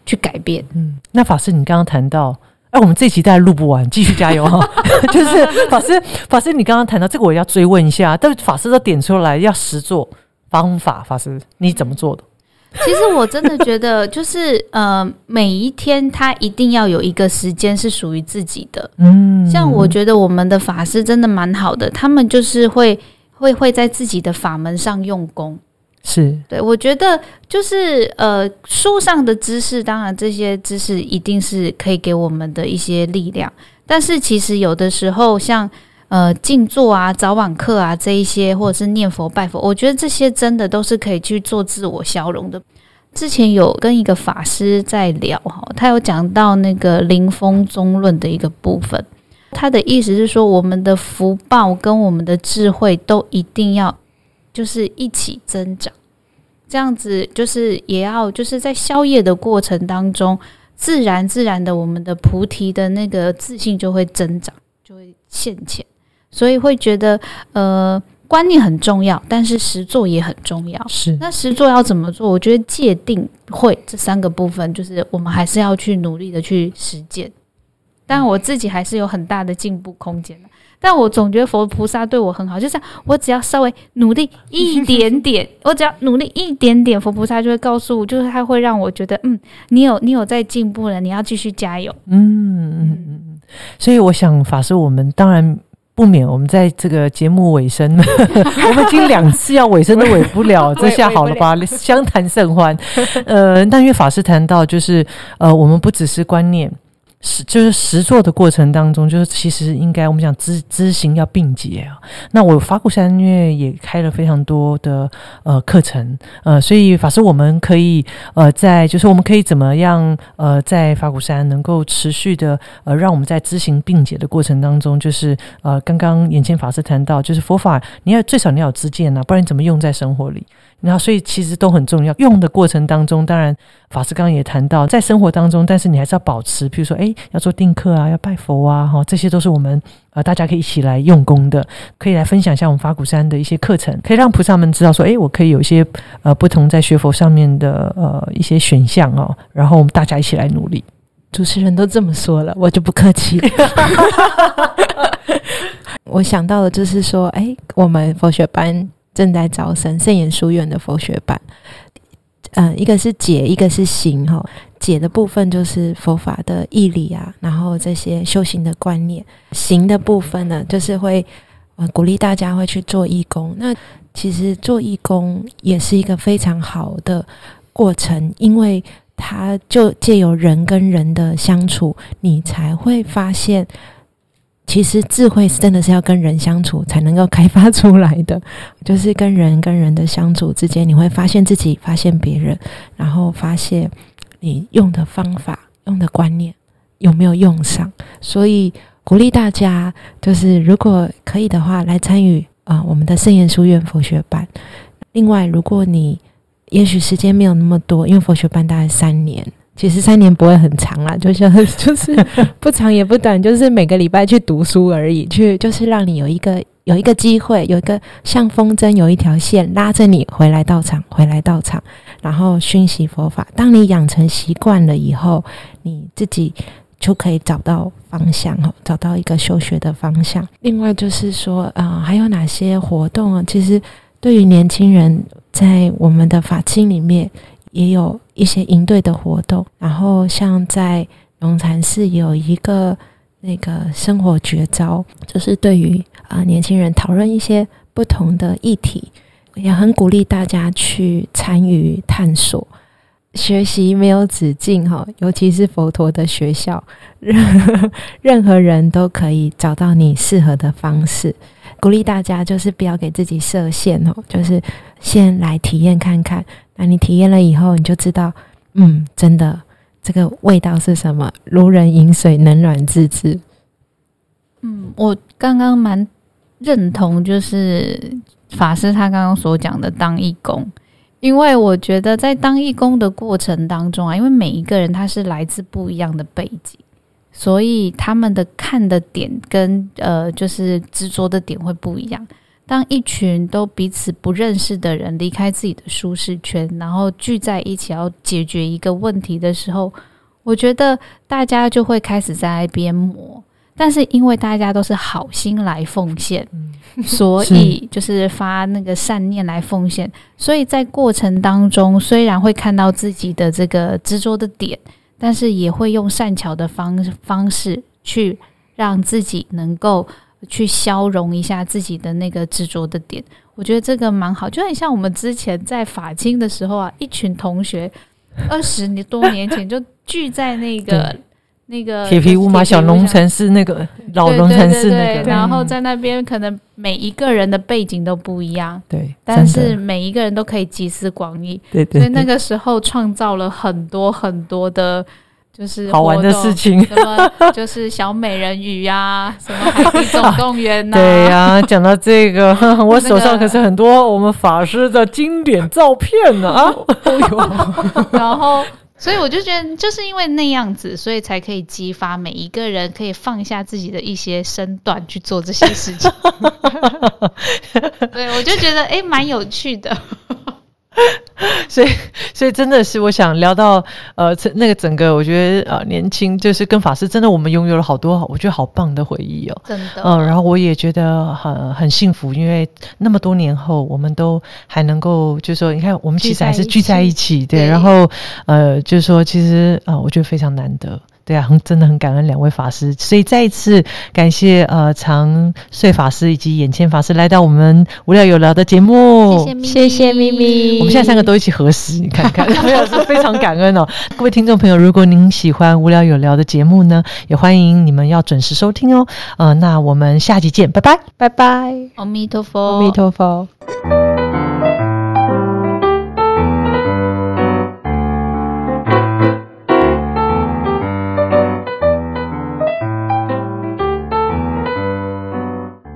去改变。嗯，那法师，你刚刚谈到。哎，我们这一集大概录不完，继续加油哈！就是法师，法师，你刚刚谈到这个，我要追问一下。但是法师都点出来要实做方法，法师你怎么做的？其实我真的觉得，就是呃，每一天他一定要有一个时间是属于自己的。嗯，像我觉得我们的法师真的蛮好的，他们就是会会会在自己的法门上用功。是对我觉得就是呃，书上的知识，当然这些知识一定是可以给我们的一些力量，但是其实有的时候像。呃，静坐啊、早晚课啊这一些，或者是念佛拜佛，我觉得这些真的都是可以去做自我消融的。之前有跟一个法师在聊哈，他有讲到那个灵峰宗论的一个部分，他的意思是说，我们的福报跟我们的智慧都一定要就是一起增长，这样子就是也要就是在宵夜的过程当中，自然自然的我们的菩提的那个自信就会增长，就会现前。所以会觉得，呃，观念很重要，但是实做也很重要。是，那实做要怎么做？我觉得界定会这三个部分，就是我们还是要去努力的去实践。但我自己还是有很大的进步空间的。但我总觉得佛菩萨对我很好，就是我只要稍微努力一点点，我只要努力一点点，佛菩萨就会告诉我，就是他会让我觉得，嗯，你有你有在进步了，你要继续加油。嗯嗯嗯嗯。所以我想，法师，我们当然。不免我们在这个节目尾声，我们已经两次要尾声都尾不了，这下好了吧？相谈甚欢。呃，但因为法师谈到，就是呃，我们不只是观念。实就是实做的过程当中，就是其实应该我们讲知知行要并结啊。那我法鼓山因为也开了非常多的呃课程，呃，所以法师我们可以呃在就是我们可以怎么样呃在法鼓山能够持续的呃让我们在知行并结的过程当中，就是呃刚刚眼前法师谈到，就是佛法你要最少你要有知见呐，不然你怎么用在生活里？然后所以其实都很重要。用的过程当中，当然法师刚刚也谈到，在生活当中，但是你还是要保持，比如说，哎，要做定课啊，要拜佛啊，哈，这些都是我们呃大家可以一起来用功的，可以来分享一下我们法鼓山的一些课程，可以让菩萨们知道说，哎，我可以有一些呃不同在学佛上面的呃一些选项哦，然后我们大家一起来努力。主持人都这么说了，我就不客气。我想到的就是说，哎，我们佛学班正在招生，圣严书院的佛学班。嗯，一个是解，一个是行。哈，解的部分就是佛法的义理啊，然后这些修行的观念。行的部分呢，就是会呃鼓励大家会去做义工。那其实做义工也是一个非常好的过程，因为它就借由人跟人的相处，你才会发现。其实智慧是真的是要跟人相处才能够开发出来的，就是跟人跟人的相处之间，你会发现自己，发现别人，然后发现你用的方法、用的观念有没有用上。所以鼓励大家，就是如果可以的话，来参与啊我们的圣严书院佛学班。另外，如果你也许时间没有那么多，因为佛学班大概三年。其实三年不会很长啦，就 像就是 不长也不短，就是每个礼拜去读书而已，去就是让你有一个有一个机会，有一个像风筝有一条线拉着你回来到场，回来到场，然后熏习佛法。当你养成习惯了以后，你自己就可以找到方向哈，找到一个修学的方向。另外就是说啊，还有哪些活动啊？其实对于年轻人，在我们的法经里面。也有一些营队的活动，然后像在龙禅寺有一个那个生活绝招，就是对于啊年轻人讨论一些不同的议题，也很鼓励大家去参与探索学习，没有止境哈，尤其是佛陀的学校，任何人都可以找到你适合的方式。鼓励大家就是不要给自己设限哦，就是先来体验看看。那你体验了以后，你就知道，嗯，真的这个味道是什么？如人饮水，冷暖自知。嗯，我刚刚蛮认同，就是法师他刚刚所讲的当义工，因为我觉得在当义工的过程当中啊，因为每一个人他是来自不一样的背景，所以他们的看的点跟呃，就是执着的点会不一样。当一群都彼此不认识的人离开自己的舒适圈，然后聚在一起要解决一个问题的时候，我觉得大家就会开始在那边磨。但是因为大家都是好心来奉献，所以就是发那个善念来奉献，所以在过程当中虽然会看到自己的这个执着的点，但是也会用善巧的方方式去让自己能够。去消融一下自己的那个执着的点，我觉得这个蛮好，就很像我们之前在法清的时候啊，一群同学二十年多年前就聚在那个那个铁皮屋嘛，小龙城市那个老龙城市那个，然后在那边可能每一个人的背景都不一样，对，但是每一个人都可以集思广益，对对，所以那个时候创造了很多很多的。就是好玩的事情，什么就是小美人鱼呀，什么海底总动员呐。对呀，讲到这个，我手上可是很多我们法师的经典照片呢啊。然后，所以我就觉得，就是因为那样子，所以才可以激发每一个人可以放下自己的一些身段去做这些事情。对，我就觉得哎，蛮有趣的。所以，所以真的是，我想聊到呃，那个整个，我觉得呃，年轻就是跟法师，真的我们拥有了好多，我觉得好棒的回忆哦，真的。嗯，然后我也觉得很很幸福，因为那么多年后，我们都还能够，就是说，你看，我们其实还是聚在一起，对。然后，呃，就是说，其实啊，我觉得非常难得。对啊，很真的很感恩两位法师，所以再一次感谢呃长穗法师以及眼前法师来到我们无聊有聊的节目，谢谢咪咪，我们现在三个都一起合十，你看看，没有是非常感恩哦。各位听众朋友，如果您喜欢无聊有聊的节目呢，也欢迎你们要准时收听哦。呃，那我们下集见，拜拜，拜拜，阿弥陀佛，阿弥陀佛。